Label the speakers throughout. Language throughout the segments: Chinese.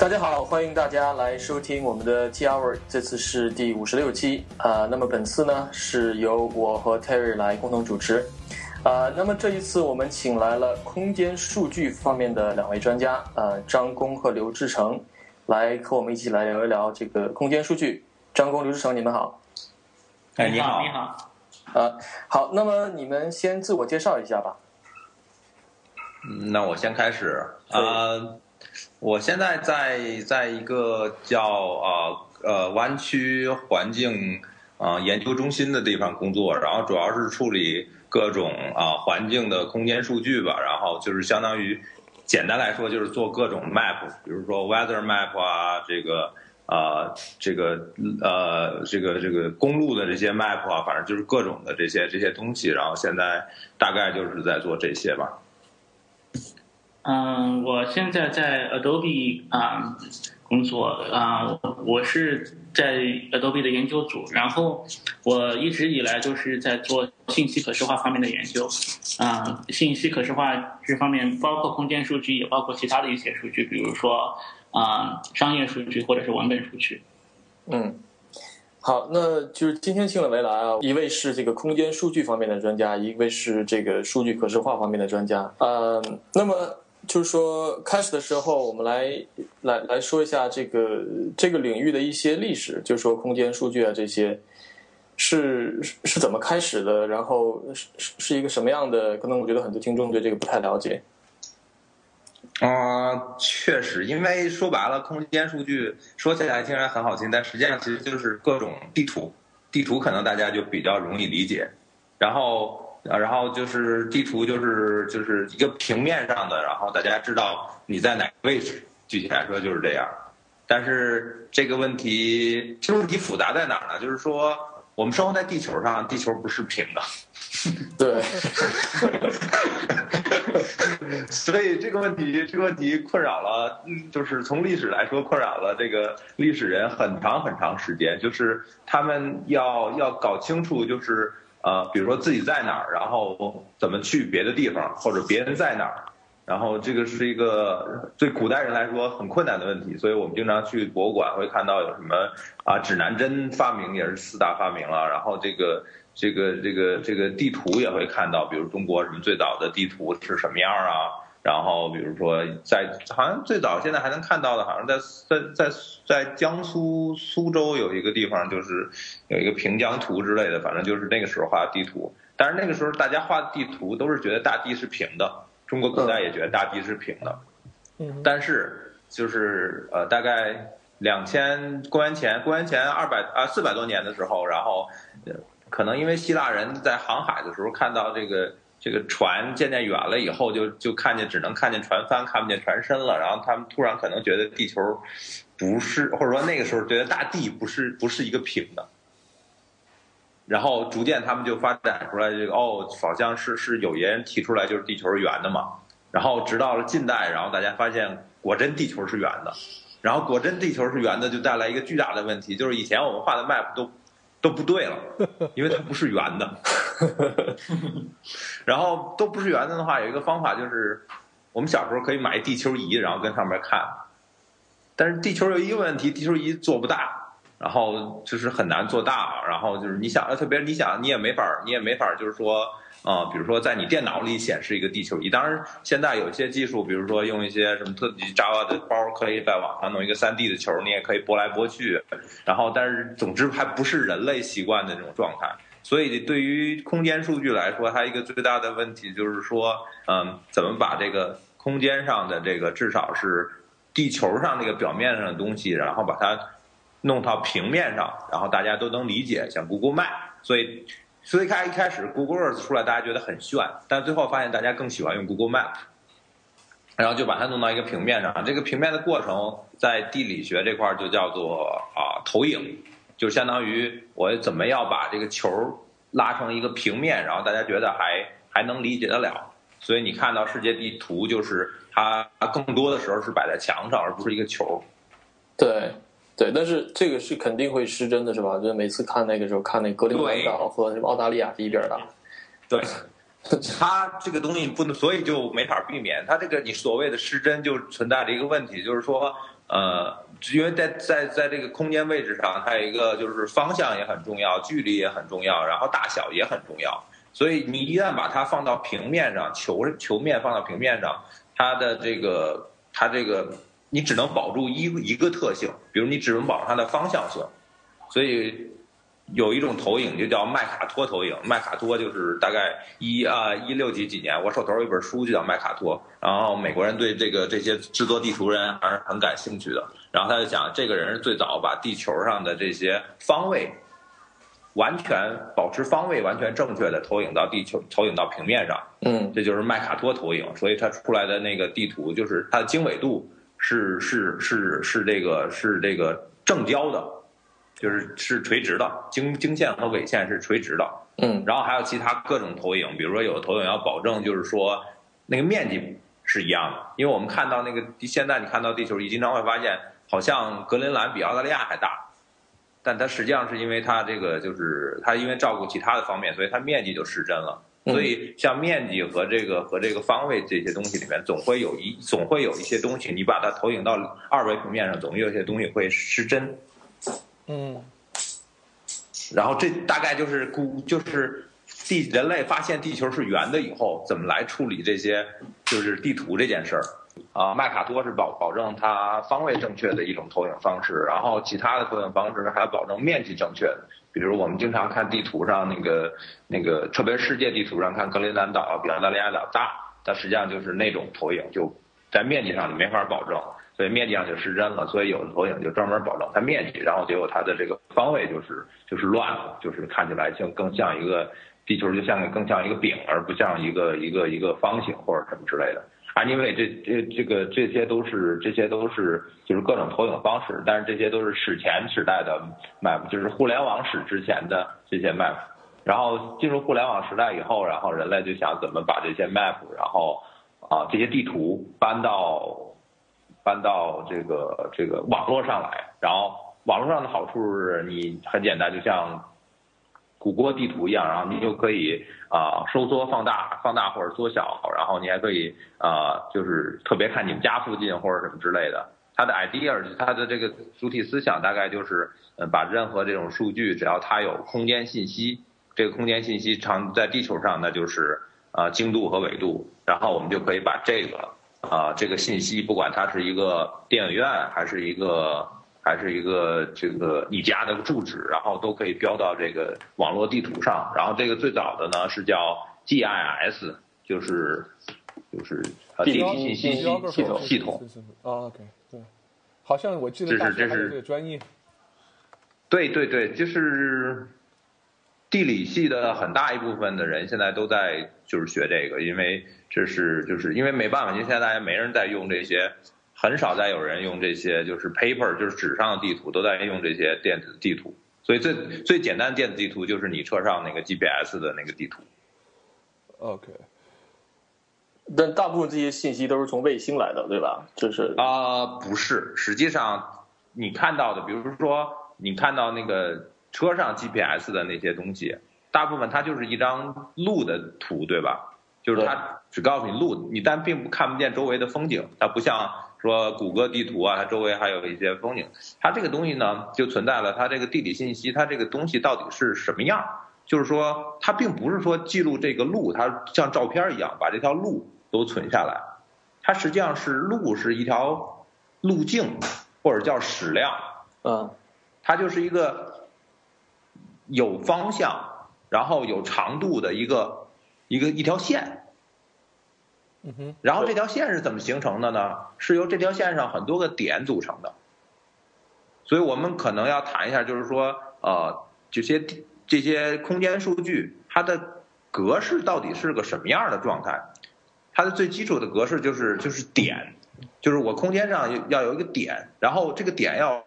Speaker 1: 大家好，欢迎大家来收听我们的 T Hour，这次是第五十六期啊、那么本次呢是由我和 Terry 来共同主持啊、那么这一次我们请来了空间数据方面的两位专家，呃，张工和刘志成，来和我们一起来聊一聊这个空间数据。张工、刘志成，你们好。
Speaker 2: 哎，你好，
Speaker 3: 你好，
Speaker 1: 啊，好，那么你们先自我介绍一下吧。
Speaker 2: 嗯那我先开始啊、我现在在在一个叫呃呃湾区环境啊、呃研究中心的地方工作，然后主要是处理各种啊、环境的空间数据吧，然后就是相当于简单来说就是做各种 map，比如说 weather map 啊，这个。啊，这个呃，这个这个公路的这些 map 啊，反正就是各种的这些这些东西，然后现在大概就是在做这些吧。
Speaker 3: 嗯，我现在在 Adobe 啊、工作啊、我是在 Adobe 的研究组，然后我一直以来都是在做信息可视化方面的研究，啊、信息可视化这方面包括空间数据，也包括其他的一些数据，比如说啊、商业数据或者是文本数据。
Speaker 1: 嗯，好，那就是今天请两位来啊，一位是这个空间数据方面的专家，一位是这个数据可视化方面的专家。呃，那么就是说开始的时候，我们来来来说一下这个这个领域的一些历史，就是说空间数据啊这些是是怎么开始的，然后是是是一个什么样的？可能我觉得很多听众对这个不太了解。
Speaker 2: 啊、确实，因为说白了，空间数据说起来听起来很好听，但实际上其实就是各种地图。地图可能大家就比较容易理解，然后，呃然后就是地图就是就是一个平面上的，然后大家知道你在哪个位置，具体来说就是这样。但是这个问题，这个问题复杂在哪儿呢？就是说，我们生活在地球上，地球不是平的。
Speaker 1: 对，
Speaker 2: 所以这个问题，这个问题困扰了，嗯就是从历史来说，困扰了这个历史人很长很长时间。就是他们要要搞清楚，就是啊，比如说自己在哪儿，然后怎么去别的地方，或者别人在哪儿。然后这个是一个对古代人来说很困难的问题，所以我们经常去博物馆会看到有什么啊指南针发明也是四大发明了，然后这个这个这个这个地图也会看到，比如中国什么最早的地图是什么样啊？然后比如说在好像最早现在还能看到的，好像在在在在江苏苏州有一个地方，就是有一个平江图之类的，反正就是那个时候画的地图。但是那个时候大家画的地图都是觉得大地是平的，中国古代也觉得大地是平的。
Speaker 1: 嗯
Speaker 2: 但是就是呃，大概两千公元前公元前二百啊四百多年的时候，然后呃可能因为希腊人在航海的时候看到这个这个船渐渐远了以后，就就看见只能看见船帆，看不见船身了。然后他们突然可能觉得地球不是，或者说那个时候觉得大地不是不是一个平的。然后逐渐他们就发展出来这个哦，好像是是有人提出来就是地球是圆的嘛。然后直到了近代，然后大家发现果真地球是圆的，然后果真地球是圆的，就带来一个巨大的问题，就是以前我们画的 map 都都不对了，因为它不是圆的。然后都不是圆的的话，有一个方法就是，我们小时候可以买地球仪，然后跟上面看。但是地球有一个问题，地球仪做不大，然后就是很难做大，然后就是你想，特别你想，你也没法，你也没法，就是说，啊、比如说在你电脑里显示一个地球仪。当然，现在有些技术，比如说用一些什么特级 Java 的包，可以在网上弄一个 3D 的球，你也可以拨来拨去。然后，但是总之还不是人类习惯的这种状态。所以，对于空间数据来说，它一个最大的问题就是说，嗯，怎么把这个空间上的这个至少是地球上那个表面上的东西，然后把它弄到平面上，然后大家都能理解，像 Google Map。所以，所以开一开始 Google Earth 出来，大家觉得很炫，但最后发现大家更喜欢用 Google Map。然后就把它弄到一个平面上，这个平面的过程在地理学这块就叫做啊投影，就相当于我怎么要把这个球拉成一个平面，然后大家觉得还还能理解得了。所以你看到世界地图，就是它更多的时候是摆在墙上，而不是一个球。
Speaker 1: 对对，但是这个是肯定会失真的，是吧？就是每次看那个时候看那格陵兰岛和什么澳大利亚第一边的，
Speaker 2: 对，它这个东西不能，所以就没法避免。它这个你所谓的失真就存在着一个问题，就是说呃，因为在在在这个空间位置上，它有一个就是方向也很重要，距离也很重要，然后大小也很重要。所以你一旦把它放到平面上，球球面放到平面上，它的这个它这个你只能保住一一个特性，比如你只能保住它的方向性。所以有一种投影就叫麦卡托投影，麦卡托就是大概一啊一六几几年，我手头有一本书就叫麦卡托，然后美国人对这个这些制作地图人还是很感兴趣的，然后他就讲这个人是最早把地球上的这些方位。完全保持方位完全正确的投影到地球，投影到平面上，
Speaker 1: 嗯，
Speaker 2: 这就是麦卡托投影。所以它出来的那个地图，就是它的经纬度是是是是这个是这个正交的，就是是垂直的，经经线和纬线是垂直的，
Speaker 1: 嗯，
Speaker 2: 然后还有其他各种投影，比如说有的投影要保证就是说那个面积是一样的，因为我们看到那个现在你看到地球仪经常会发现，好像格陵兰比澳大利亚还大。但它实际上是因为它这个就是它因为照顾其他的方面，所以它面积就失真了。所以像面积和这个和这个方位这些东西里面，总会有一总会有一些东西，你把它投影到二维平面上，总有些东西会失真。
Speaker 4: 嗯。
Speaker 2: 然后这大概就是估就是地人类发现地球是圆的以后，怎么来处理这些就是地图这件事儿。啊，麦卡托是保保证它方位正确的一种投影方式，然后其他的投影方式还要保证面积正确的。比如我们经常看地图上那个那个，特别世界地图上看格陵兰岛比澳大利亚岛大，它实际上就是那种投影，就在面积上就没法保证，所以面积上就失真了。所以有的投影就专门保证它面积，然后结果它的这个方位就是就是乱了，就是看起来像更像一个地球，就像更像一个饼，而不像一个一个一个方形或者什么之类的。啊，因为这这这个这些都是这些都是就是各种投影方式，但是这些都是史前时代的 map，就是互联网史之前的这些 map，然后进入互联网时代以后，然后人类就想怎么把这些 map，然后啊这些地图搬到搬到这个这个网络上来，然后网络上的好处是你很简单，就像。谷歌地图一样，然后你就可以啊收缩、放大、放大或者缩小，然后你还可以啊就是特别看你们家附近或者什么之类的。它的 idea，它的这个主体思想大概就是，嗯，把任何这种数据，只要它有空间信息，这个空间信息常在地球上，那就是啊经度和纬度，然后我们就可以把这个啊这个信息，不管它是一个电影院还是一个。还是一个这个你家的住址，然后都可以标到这个网络地图上。然后这个最早的呢是叫 GIS，就是就是地理信息系统系统。
Speaker 4: 啊，OK，对，好像我记得大学还有这个专业。
Speaker 2: 对对对，就是地理系的很大一部分的人现在都在就是学这个，因为这是就是因为没办法，因为现在大家没人在用这些。很少再有人用这些，就是 paper，就是纸上的地图，都在用这些电子地图。所以最最简单的电子地图就是你车上那个 GPS 的那个地图。
Speaker 4: OK。
Speaker 1: 但大部分这些信息都是从卫星来的，对吧？就是
Speaker 2: 啊，不是，实际上你看到的，比如说你看到那个车上 GPS 的那些东西，大部分它就是一张路的图，对吧？就是它只告诉你路，你但并不看不见周围的风景，它不像。说谷歌地图啊，它周围还有一些风景。它这个东西呢，就存在了它这个地理信息，它这个东西到底是什么样？就是说，它并不是说记录这个路，它像照片一样把这条路都存下来。它实际上是路是一条路径，或者叫矢量。
Speaker 1: 嗯，
Speaker 2: 它就是一个有方向，然后有长度的一个一个一条线。
Speaker 4: 嗯哼，
Speaker 2: 然后这条线是怎么形成的呢？是由这条线上很多个点组成的。所以我们可能要谈一下，就是说，呃，这些这些空间数据它的格式到底是个什么样的状态？它的最基础的格式就是就是点，就是我空间上要有一个点，然后这个点要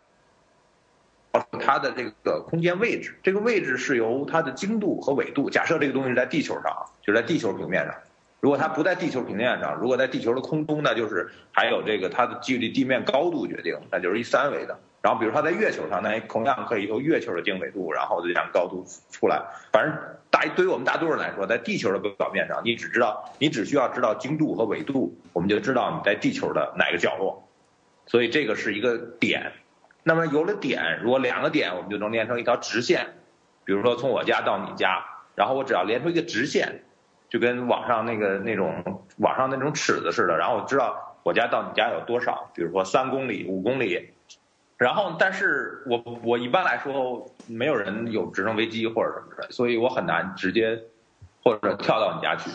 Speaker 2: 它的这个空间位置，这个位置是由它的经度和纬度。假设这个东西在地球上，就在地球平面上。如果它不在地球平面上，如果在地球的空中，那就是还有这个它的距离地面高度决定，那就是一三维的。然后，比如它在月球上，那同样可以由月球的经纬度，然后这样高度出来。反正大对于我们大多数人来说，在地球的表面上，你只知道你只需要知道经度和纬度，我们就知道你在地球的哪个角落。所以这个是一个点。那么有了点，如果两个点，我们就能连成一条直线。比如说从我家到你家，然后我只要连出一个直线，就跟网上那个那种网上那种尺子似的，然后我知道我家到你家有多少，比如说三公里、五公里。然后，但是我我一般来说没有人有直升飞机或者什么的，所以我很难直接或者跳到你家去。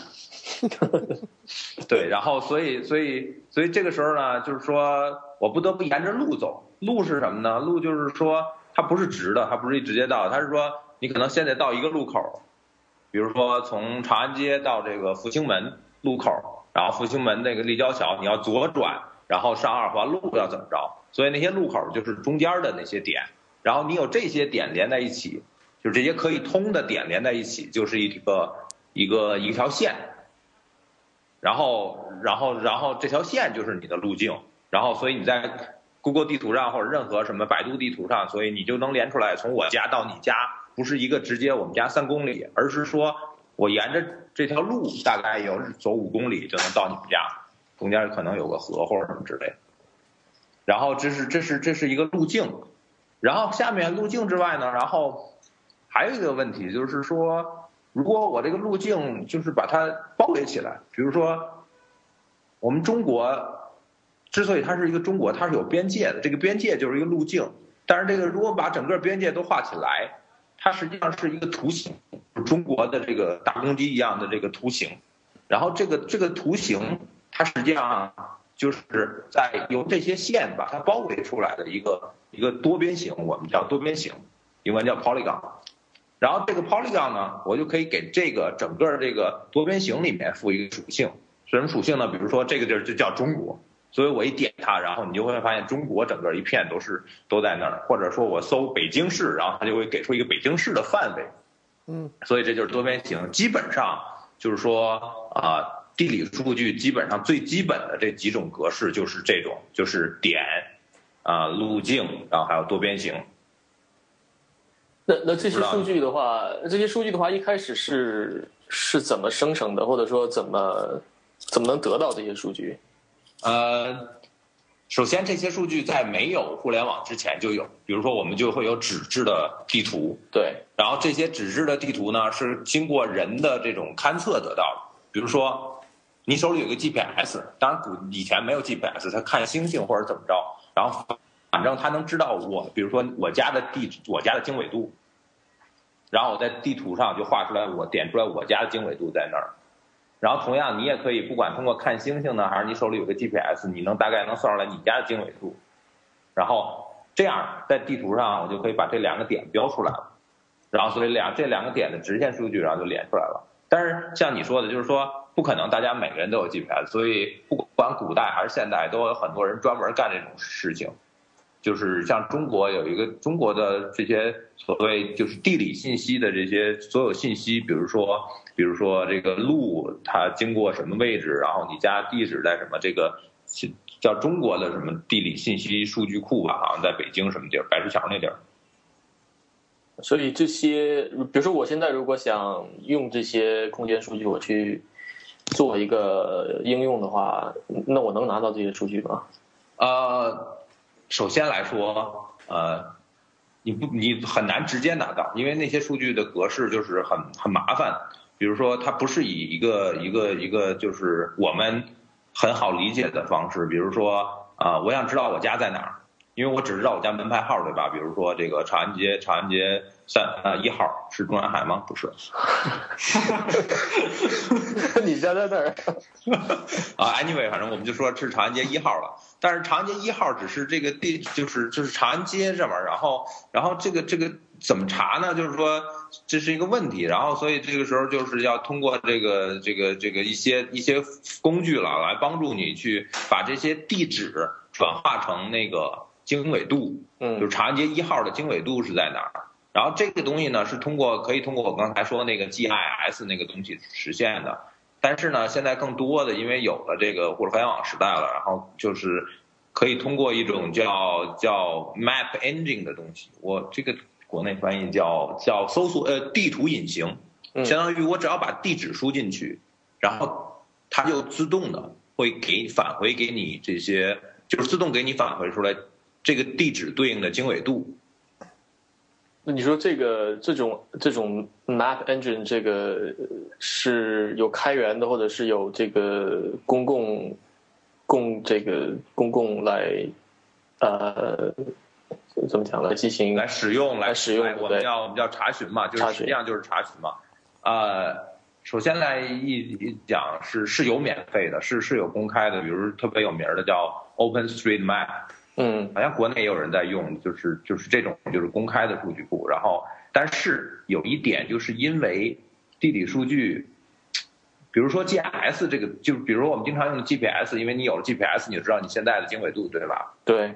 Speaker 2: 对，然后所以所以所以这个时候呢，就是说我不得不沿着路走。路是什么呢？路就是说它不是直的，它不是一直接道，它是说你可能现在到一个路口，比如说从长安街到这个复兴门路口，然后复兴门那个立交桥你要左转，然后上二环路要怎么着？所以那些路口就是中间的那些点，然后你有这些点连在一起，就这些可以通的点连在一起，就是一个一个一条线。然后，然后，然后这条线就是你的路径，然后所以你在 Google 地图上或者任何什么百度地图上，所以你就能连出来，从我家到你家不是一个直接我们家三公里，而是说我沿着这条路大概有走五公里就能到你们家，中间可能有个河或者什么之类的。然后这是这是这是一个路径，然后下面路径之外呢，然后还有一个问题就是说。如果我这个路径就是把它包围起来，比如说，我们中国之所以它是一个中国，它是有边界的，这个边界就是一个路径。但是这个如果把整个边界都画起来，它实际上是一个图形，中国的这个大公鸡一样的这个图形。然后这个这个图形，它实际上就是在由这些线把它包围出来的一个一个多边形，我们叫多边形，英文叫 polygon。然后这个 polygon 呢，我就可以给这个整个这个多边形里面赋一个属性，什么属性呢？比如说这个地儿就叫中国，所以我一点它，然后你就会发现中国整个一片都是都在那儿。或者说我搜北京市，然后它就会给出一个北京市的范围。
Speaker 4: 嗯，
Speaker 2: 所以这就是多边形。基本上就是说啊，地理数据基本上最基本的这几种格式就是这种，就是点啊路径，然后还有多边形。
Speaker 1: 那那这些数据的话，这些数据的话，一开始是是怎么生成的，或者说怎么怎么能得到这些数据？
Speaker 2: 呃，首先这些数据在没有互联网之前就有，比如说我们就会有纸质的地图，
Speaker 1: 对，
Speaker 2: 然后这些纸质的地图呢是经过人的这种勘测得到的，比如说你手里有个 GPS，当然古以前没有 GPS，他看星星或者怎么着，然后反正他能知道我，比如说我家的地我家的经纬度。然后我在地图上就画出来，我点出来我家的经纬度在那儿。然后同样，你也可以不管通过看星星呢，还是你手里有个 GPS，你能大概能算出来你家的经纬度。然后这样在地图上，我就可以把这两个点标出来了。然后所以两这两个点的直线数据，然后就连出来了。但是像你说的，就是说不可能大家每个人都有 GPS，所以不管古代还是现代，都有很多人专门干这种事情。就是像中国有一个中国的这些所谓就是地理信息的这些所有信息，比如说比如说这个路它经过什么位置，然后你家地址在什么这个叫中国的什么地理信息数据库吧，好像在北京什么地儿，白石桥那地儿。
Speaker 1: 所以这些，比如说我现在如果想用这些空间数据，我去做一个应用的话，那我能拿到这些数据吗？
Speaker 2: 呃。首先来说，呃，你不你很难直接拿到，因为那些数据的格式就是很很麻烦。比如说，它不是以一个一个一个就是我们很好理解的方式。比如说，啊，我想知道我家在哪儿，因为我只知道我家门牌号，对吧？比如说这个长安街，长安街三啊一号是中南海吗？不是。
Speaker 1: 你家在哪儿？
Speaker 2: 啊，anyway，反正我们就说是长安街一号了。但是长安街一号只是这个地，就是就是长安街这边，然后然后这个这个怎么查呢？就是说这是一个问题，然后所以这个时候就是要通过这个这个这个一些一些工具了，来帮助你去把这些地址转化成那个经纬度，
Speaker 1: 嗯，
Speaker 2: 就是长安街一号的经纬度是在哪儿？然后这个东西呢是通过可以通过我刚才说那个 GIS 那个东西实现的。但是呢，现在更多的因为有了这个互联网时代了，然后就是可以通过一种叫叫 Map Engine 的东西，我这个国内翻译叫叫搜索呃地图引擎，相当于我只要把地址输进去，然后它就自动的会给返回给你这些就是自动给你返回出来这个地址对应的经纬度。
Speaker 1: 那你说这个这种这种 map engine 这个是有开源的，或者是有这个公共供这个公共来呃怎么讲来进行
Speaker 2: 来使用
Speaker 1: 来使用？
Speaker 2: 我们要我们要查询嘛，就是实际上就是查询嘛。呃，首先来一讲是是有免费的，是是有公开的，比如特别有名的叫 OpenStreetMap。
Speaker 1: 嗯，
Speaker 2: 好像国内也有人在用，就是就是这种就是公开的数据库。然后，但是有一点，就是因为地理数据，比如说 GIS 这个，就比如我们经常用的 GPS，因为你有了 GPS，你就知道你现在的经纬度，对吧？
Speaker 1: 对。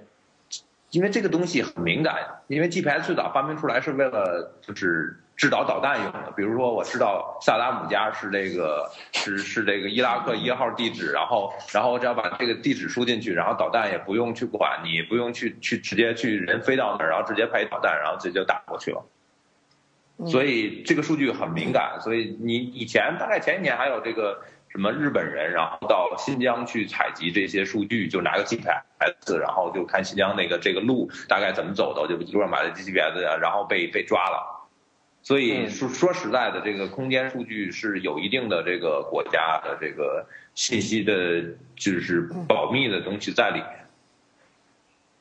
Speaker 2: 因为这个东西很敏感，因为 GPS 最早发明出来是为了就是。制导导弹用的，比如说我知道萨达姆家是这个是是这个伊拉克一号地址，然后然后我只要把这个地址输进去，然后导弹也不用去管你，不用去去直接去人飞到那儿，然后直接派导弹，然后直接就打过去了。所以这个数据很敏感，所以你以前大概前一年还有这个什么日本人，然后到新疆去采集这些数据，就拿个 GPS，然后就看新疆那个这个路大概怎么走的，就路上买的 GPS，然后被被抓了。所以说说实在的，这个空间数据是有一定的这个国家的这个信息的，就是保密的东西在里面。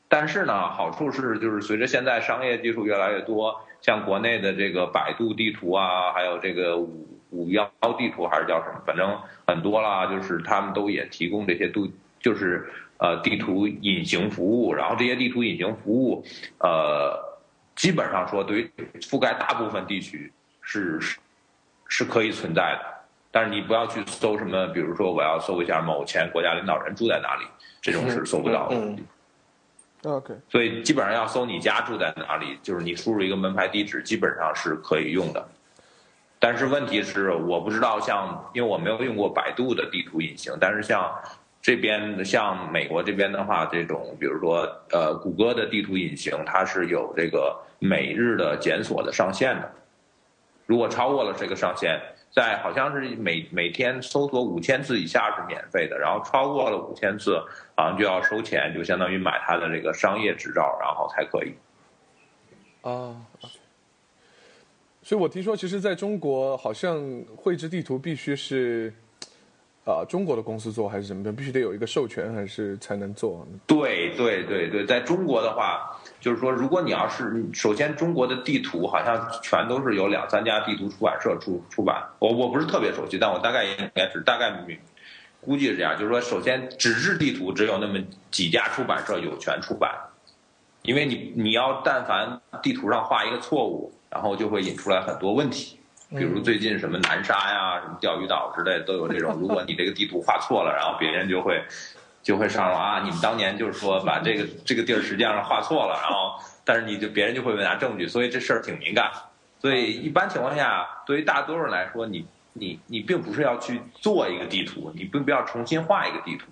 Speaker 2: 但是呢，好处是就是随着现在商业技术越来越多，像国内的这个百度地图啊，还有这个五五幺地图还是叫什么，反正很多啦，就是他们都也提供这些度，就是呃地图隐形服务，然后这些地图隐形服务，呃。基本上说，对于覆盖大部分地区是是是可以存在的，但是你不要去搜什么，比如说我要搜一下某前国家领导人住在哪里，这种是搜不到的。
Speaker 4: OK，
Speaker 2: 所以基本上要搜你家住在哪里，就是你输入一个门牌地址，基本上是可以用的。但是问题是，我不知道像，因为我没有用过百度的地图隐形，但是像。这边像美国这边的话，这种比如说呃，谷歌的地图隐形，它是有这个每日的检索的上限的。如果超过了这个上限，在好像是每每天搜索五千次以下是免费的，然后超过了五千次，好像就要收钱，就相当于买它的这个商业执照，然后才可以。
Speaker 4: 哦，所以我听说，其实在中国，好像绘制地图必须是。啊，中国的公司做还是什么的，必须得有一个授权，还是才能做？
Speaker 2: 对对对对，在中国的话，就是说，如果你要是首先中国的地图，好像全都是有两三家地图出版社出出版。我我不是特别熟悉，但我大概应该是大概估计是这样。就是说，首先纸质地图只有那么几家出版社有权出版，因为你你要但凡地图上画一个错误，然后就会引出来很多问题。比如最近什么南沙呀、什么钓鱼岛之类的都有这种。如果你这个地图画错了，然后别人就会就会上说啊，你们当年就是说把这个 这个地儿实际上画错了，然后但是你就别人就会拿证据，所以这事儿挺敏感。所以一般情况下，对于大多数人来说，你你你并不是要去做一个地图，你并不要重新画一个地图，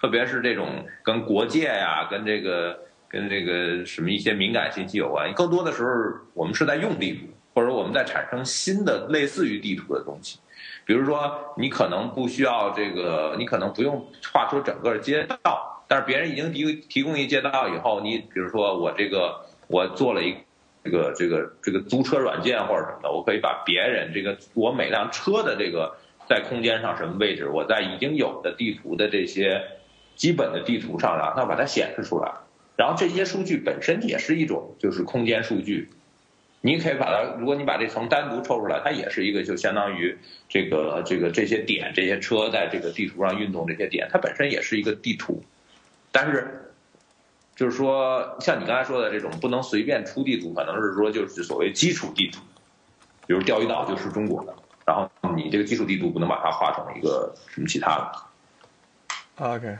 Speaker 2: 特别是这种跟国界呀、跟这个跟这个什么一些敏感信息有关。更多的时候，我们是在用地图。或者我们在产生新的类似于地图的东西，比如说你可能不需要这个，你可能不用画出整个街道，但是别人已经提提供一街道以后，你比如说我这个我做了一这个这个这个租车软件或者什么的，我可以把别人这个我每辆车的这个在空间上什么位置，我在已经有的地图的这些基本的地图上，然后把它显示出来，然后这些数据本身也是一种就是空间数据。你可以把它，如果你把这层单独抽出来，它也是一个，就相当于这个这个这些点，这些车在这个地图上运动，这些点它本身也是一个地图。但是，就是说，像你刚才说的这种不能随便出地图，可能是说就是所谓基础地图，比如钓鱼岛就是中国的，然后你这个基础地图不能把它画成一个什么其他
Speaker 4: 的。OK。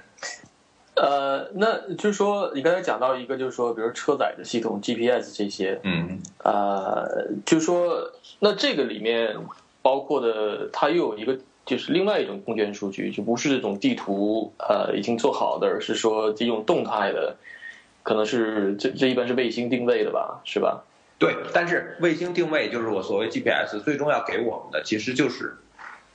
Speaker 1: 呃，那就是说，你刚才讲到一个，就是说，比如车载的系统、GPS 这些，
Speaker 2: 嗯，
Speaker 1: 呃，就是说，那这个里面包括的，它又有一个，就是另外一种空间数据，就不是这种地图，呃，已经做好的，而是说这种动态的，可能是这这一般是卫星定位的吧，是吧？
Speaker 2: 对，但是卫星定位就是我所谓 GPS 最终要给我们的，其实就是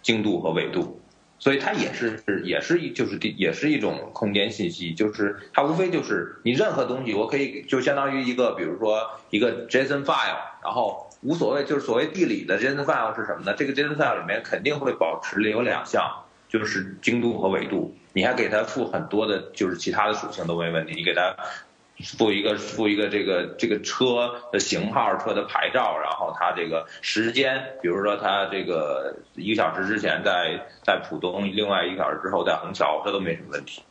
Speaker 2: 精度和纬度。所以它也是也是一就是也是一种空间信息，就是它无非就是你任何东西，我可以就相当于一个，比如说一个 JSON file，然后无所谓，就是所谓地理的 JSON file 是什么呢？这个 JSON file 里面肯定会保持有两项，就是精度和纬度，你还给它赋很多的，就是其他的属性都没问题，你给它。附一个附一个这个这个车的型号、车的牌照，然后它这个时间，比如说它这个一个小时之前在在浦东，另外一个小时之后在虹桥，这都没什么问题。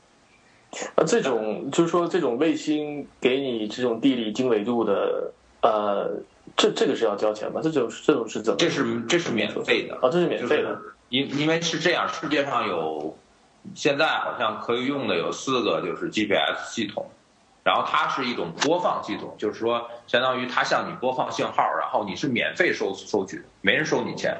Speaker 1: 那这种就是说，这种卫星给你这种地理经纬度的，呃，这这个是要交钱吗？这种这种是怎么？
Speaker 2: 这是这是免费的
Speaker 1: 啊，这是免费的。
Speaker 2: 因因为是这样，世界上有现在好像可以用的有四个就是 GPS 系统。然后它是一种播放系统，就是说，相当于它向你播放信号，然后你是免费收收取，没人收你钱。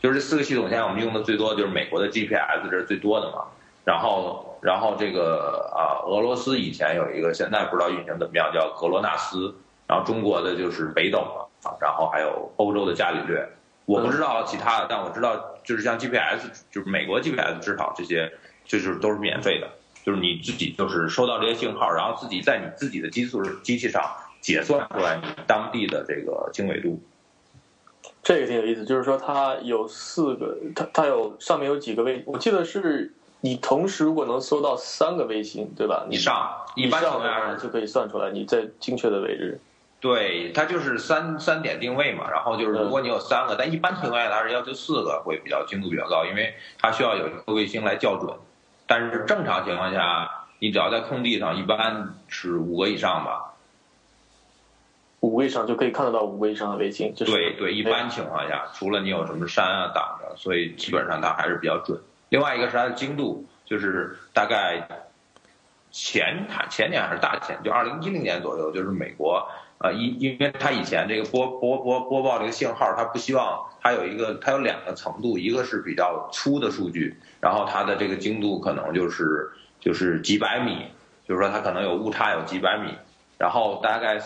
Speaker 2: 就是这四个系统，现在我们用的最多就是美国的 GPS，这是最多的嘛。然后，然后这个啊，俄罗斯以前有一个，现在不知道运行怎么样，叫格罗纳斯。然后中国的就是北斗嘛啊，然后还有欧洲的伽利略。我不知道其他的，但我知道就是像 GPS，就是美国 GPS 至少这些就是都是免费的。就是你自己就是收到这些信号，然后自己在你自己的基数机器上解算出来你当地的这个经纬度。
Speaker 1: 这个挺有意思，就是说它有四个，它它有上面有几个卫，我记得是你同时如果能搜到三个卫星，对吧？
Speaker 2: 你上一般情况下
Speaker 1: 就可以算出来你在精确的位置。
Speaker 2: 对，它就是三三点定位嘛，然后就是如果你有三个，但一般情况下它是要求四个会比较精度比较高，因为它需要有一个卫星来校准。但是正常情况下，你只要在空地上，一般是五个以上吧。
Speaker 1: 五个以上就可以看得到五个以上的卫星。
Speaker 2: 对对，一般情况下，除了你有什么山啊挡着，所以基本上它还是比较准。另外一个是它的精度，就是大概前前年还是大前，就二零一零年左右，就是美国。啊，因因为它以前这个播播播播报这个信号，它不希望它有一个，它有两个程度，一个是比较粗的数据，然后它的这个精度可能就是就是几百米，就是说它可能有误差有几百米，然后大概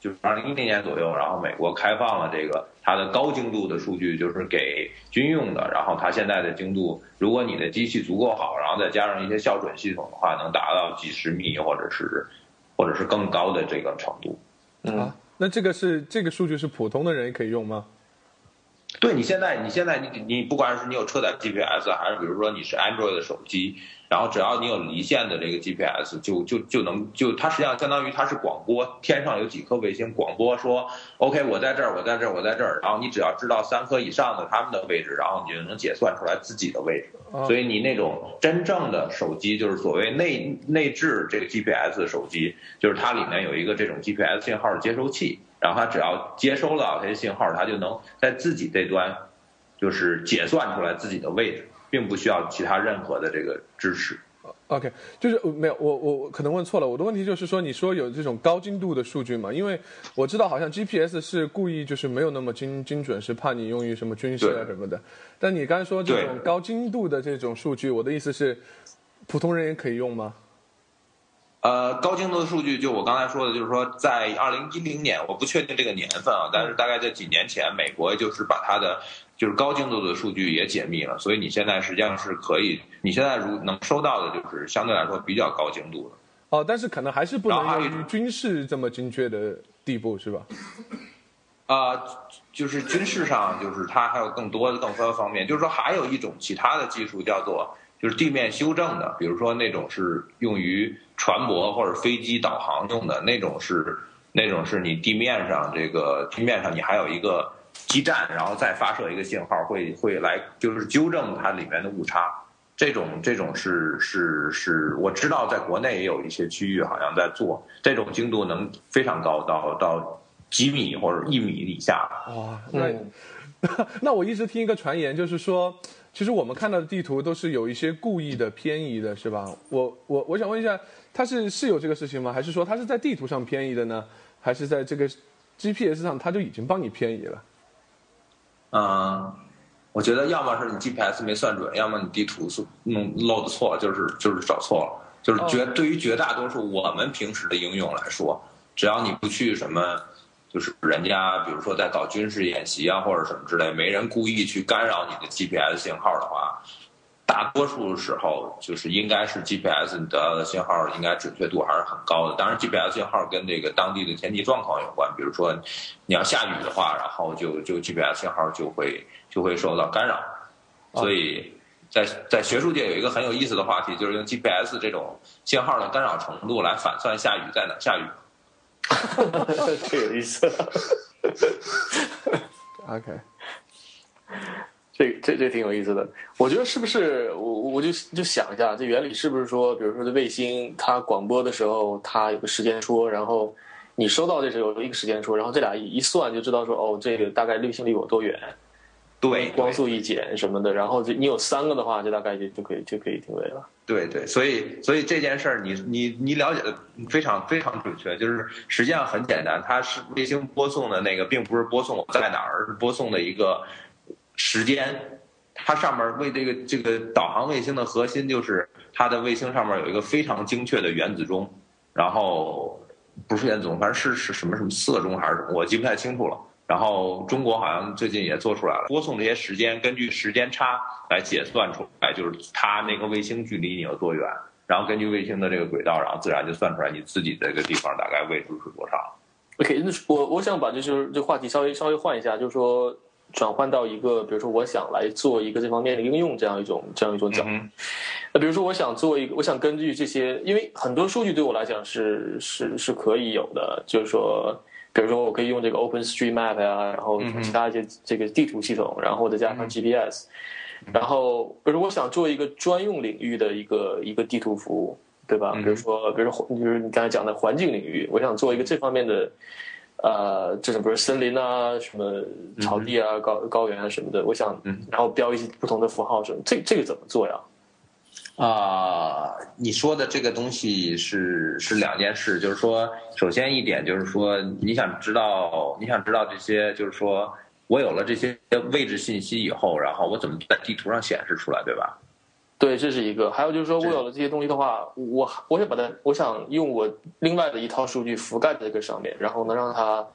Speaker 2: 就是二零一零年左右，然后美国开放了这个它的高精度的数据，就是给军用的，然后它现在的精度，如果你的机器足够好，然后再加上一些校准系统的话，能达到几十米或者是或者是更高的这个程度。
Speaker 1: 嗯，
Speaker 4: 那这个是这个数据是普通的人也可以用吗？
Speaker 2: 对你现在，你现在你你不管是你有车载 GPS，还是比如说你是 Android 的手机。然后只要你有离线的这个 GPS，就就就能就它实际上相当于它是广播，天上有几颗卫星广播说，OK，我在这儿，我在这儿，我在这儿。然后你只要知道三颗以上的它们的位置，然后你就能解算出来自己的位置。所以你那种真正的手机，就是所谓内内置这个 GPS 的手机，就是它里面有一个这种 GPS 信号接收器，然后它只要接收到这些信号，它就能在自己这端就是解算出来自己的位置。并不需要其他任何的这个支持。
Speaker 4: OK，就是没有我我我可能问错了。我的问题就是说，你说有这种高精度的数据嘛？因为我知道好像 GPS 是故意就是没有那么精精准，是怕你用于什么军事啊什么的。但你刚才说这种高精度的这种数据，我的意思是，普通人也可以用吗？
Speaker 2: 呃，高精度的数据，就我刚才说的，就是说在二零一零年，我不确定这个年份啊，但是大概在几年前，美国就是把它的。就是高精度的数据也解密了，所以你现在实际上是可以，你现在如能收到的就是相对来说比较高精度的。
Speaker 4: 哦，但是可能还是不能用于军事这么精确的地步，是吧？
Speaker 2: 啊，就是军事上，就是它还有更多的更多方面，就是说还有一种其他的技术叫做就是地面修正的，比如说那种是用于船舶或者飞机导航用的那种是那种是你地面上这个地面上你还有一个。基站，然后再发射一个信号，会会来就是纠正它里面的误差。这种这种是是是，我知道在国内也有一些区域好像在做这种精度能非常高，到到几米或者一米以下。
Speaker 4: 哇，那 那我一直听一个传言，就是说，其实我们看到的地图都是有一些故意的偏移的，是吧？我我我想问一下，它是是有这个事情吗？还是说它是在地图上偏移的呢？还是在这个 GPS 上它就已经帮你偏移了？
Speaker 2: 嗯，我觉得要么是你 GPS 没算准，要么你地图是弄漏的错，就是就是找错了。就是绝对于绝大多数我们平时的应用来说，只要你不去什么，就是人家比如说在搞军事演习啊或者什么之类，没人故意去干扰你的 GPS 信号的话，大多数时候就是应该是 GPS 你得到的信号应该准确度还是很高的。当然，GPS 信号跟这个当地的天气状况有关，比如说你要下雨的话，然后就就 GPS 信号就会就会受到干扰。所以在在学术界有一个很有意思的话题，就是用 GPS 这种信号的干扰程度来反算下雨在哪下雨。
Speaker 1: 这有意思。
Speaker 4: OK，
Speaker 1: 这这这挺有意思的，我觉得是不是我我就就想一下，这原理是不是说，比如说这卫星它广播的时候，它有个时间戳，然后你收到的时候有一个时间戳，然后这俩一算就知道说，哦，这个大概滤星离我多远，
Speaker 2: 对，
Speaker 1: 光速一减什么的，然后就你有三个的话，就大概就就可以就可以定位了。
Speaker 2: 对对，所以所以这件事儿，你你你了解的非常非常准确，就是实际上很简单，它是卫星播送的那个，并不是播送我在哪儿，而是播送的一个时间。它上面为这个这个导航卫星的核心就是它的卫星上面有一个非常精确的原子钟，然后不是原子钟，反正是是什么什么色钟还是什么，我记不太清楚了。然后中国好像最近也做出来了，播送这些时间，根据时间差来解算出来，就是它那个卫星距离你有多远，然后根据卫星的这个轨道，然后自然就算出来你自己这个地方大概位置是多少。
Speaker 1: OK，那我我想把就是这话题稍微稍微换一下，就是说转换到一个，比如说我想来做一个这方面的应用，这样一种这样一种角度。
Speaker 2: 嗯
Speaker 1: 那比如说我想做一个，我想根据这些，因为很多数据对我来讲是是是可以有的，就是说，比如说我可以用这个 OpenStreetMap 呀、然后其他一些这个地图系统，然后再加上 GPS，、然后比如说我想做一个专用领域的一个一个地图服务，对吧？比如说，比如说，比如你刚才讲的环境领域，我想做一个这方面的。呃，这种比如森林啊，什么草地啊、高高原啊什么的，我想，然后标一些不同的符号什么，这这个怎么做呀？
Speaker 2: 啊、你说的这个东西是是两件事，就是说，首先一点就是说，你想知道你想知道这些，就是说我有了这些位置信息以后，然后我怎么在地图上显示出来，对吧？
Speaker 1: 对，这是一个。还有就是说，我有了这些东西的话，我我想把它，我想用我另外的一套数据覆盖在这个上面，然后能让它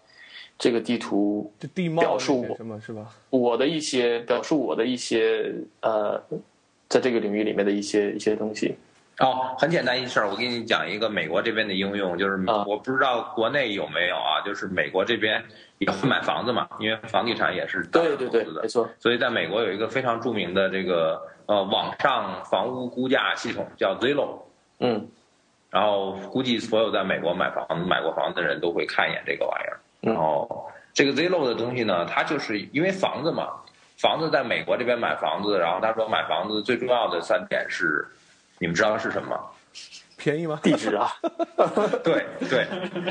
Speaker 1: 这个地图
Speaker 4: 就地貌
Speaker 1: 表述我
Speaker 4: 什么是吧？
Speaker 1: 我的一些表述我的一些呃，在这个领域里面的一些一些东西。
Speaker 2: 哦，很简单一事儿，我给你讲一个美国这边的应用，就是
Speaker 1: 啊
Speaker 2: 我不知道国内有没有啊，就是美国这边也会买房子嘛，因为房地产也是
Speaker 1: 对对对，没错。
Speaker 2: 所以在美国有一个非常著名的这个呃网上房屋估价系统叫 Zillow，
Speaker 1: 嗯
Speaker 2: 然后估计所有在美国买房子、买过房子的人都会看一眼这个玩意儿。
Speaker 1: 嗯
Speaker 2: 然后这个 Zillow 的东西呢，它就是因为房子嘛，房子在美国这边买房子，然后他说买房子最重要的三点是，你们知道是什么？
Speaker 4: 便宜吗？
Speaker 1: 地址啊，
Speaker 2: 对对，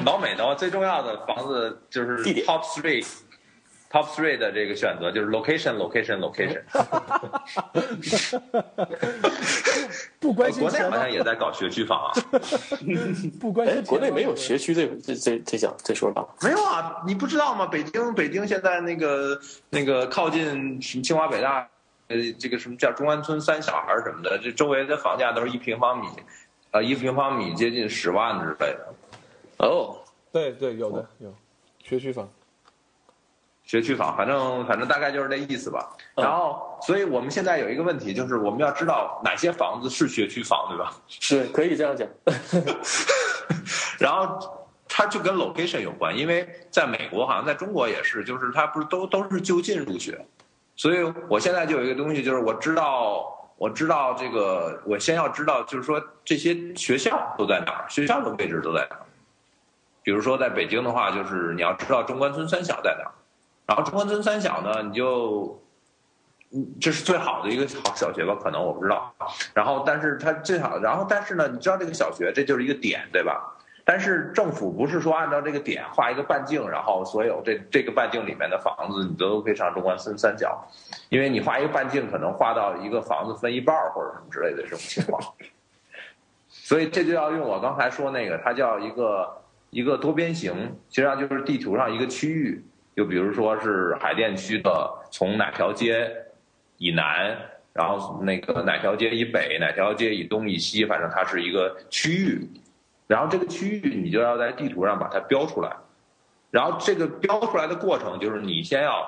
Speaker 2: 老美的话最重要的房子就是 top three。Top three 的这个选择就是 location, location, location。
Speaker 4: 不关心
Speaker 2: 国内好像？也在搞学区房啊。
Speaker 1: 哎，
Speaker 4: 不关心
Speaker 1: 国内没有学区这这这这讲这说法。
Speaker 2: 没有啊，你不知道吗？北京，北京现在那个那个靠近什么清华北大，呃，这个什么叫中关村三小孩什么的，这周围的房价都是一平方米，呃，一平方米接近十万之类的。
Speaker 1: 哦，
Speaker 4: 对对，有的有学区房。
Speaker 2: 学区房，反正反正大概就是这意思吧。
Speaker 1: 嗯
Speaker 2: 然后，所以我们现在有一个问题，就是我们要知道哪些房子是学区房，对吧？
Speaker 1: 是可以这样讲。
Speaker 2: 然后它就跟 location 有关，因为在美国，好像在中国也是，就是它不是都都是就近入学，所以我现在就有一个东西，就是我知道我知道这个，我先要知道，就是说这些学校都在哪儿，学校的位置都在哪儿。比如说在北京的话，就是你要知道中关村三小在哪儿，然后中关村三小呢，你就。嗯，这是最好的一个好小学吧？可能我不知道。然后，但是它最好，然后但是呢，你知道这个小学，这就是一个点，对吧？但是政府不是说按照这个点画一个半径，然后所有这这个半径里面的房子你都可以上中关村三角，因为你画一个半径可能画到一个房子分一半儿或者什么之类的这种情况，所以这就要用我刚才说那个，它叫一个一个多边形，实际上就是地图上一个区域，就比如说是海淀区的从哪条街以南，然后那个哪条街以北，哪条街以东以西，反正它是一个区域。然后这个区域你就要在地图上把它标出来，然后这个标出来的过程就是你先要，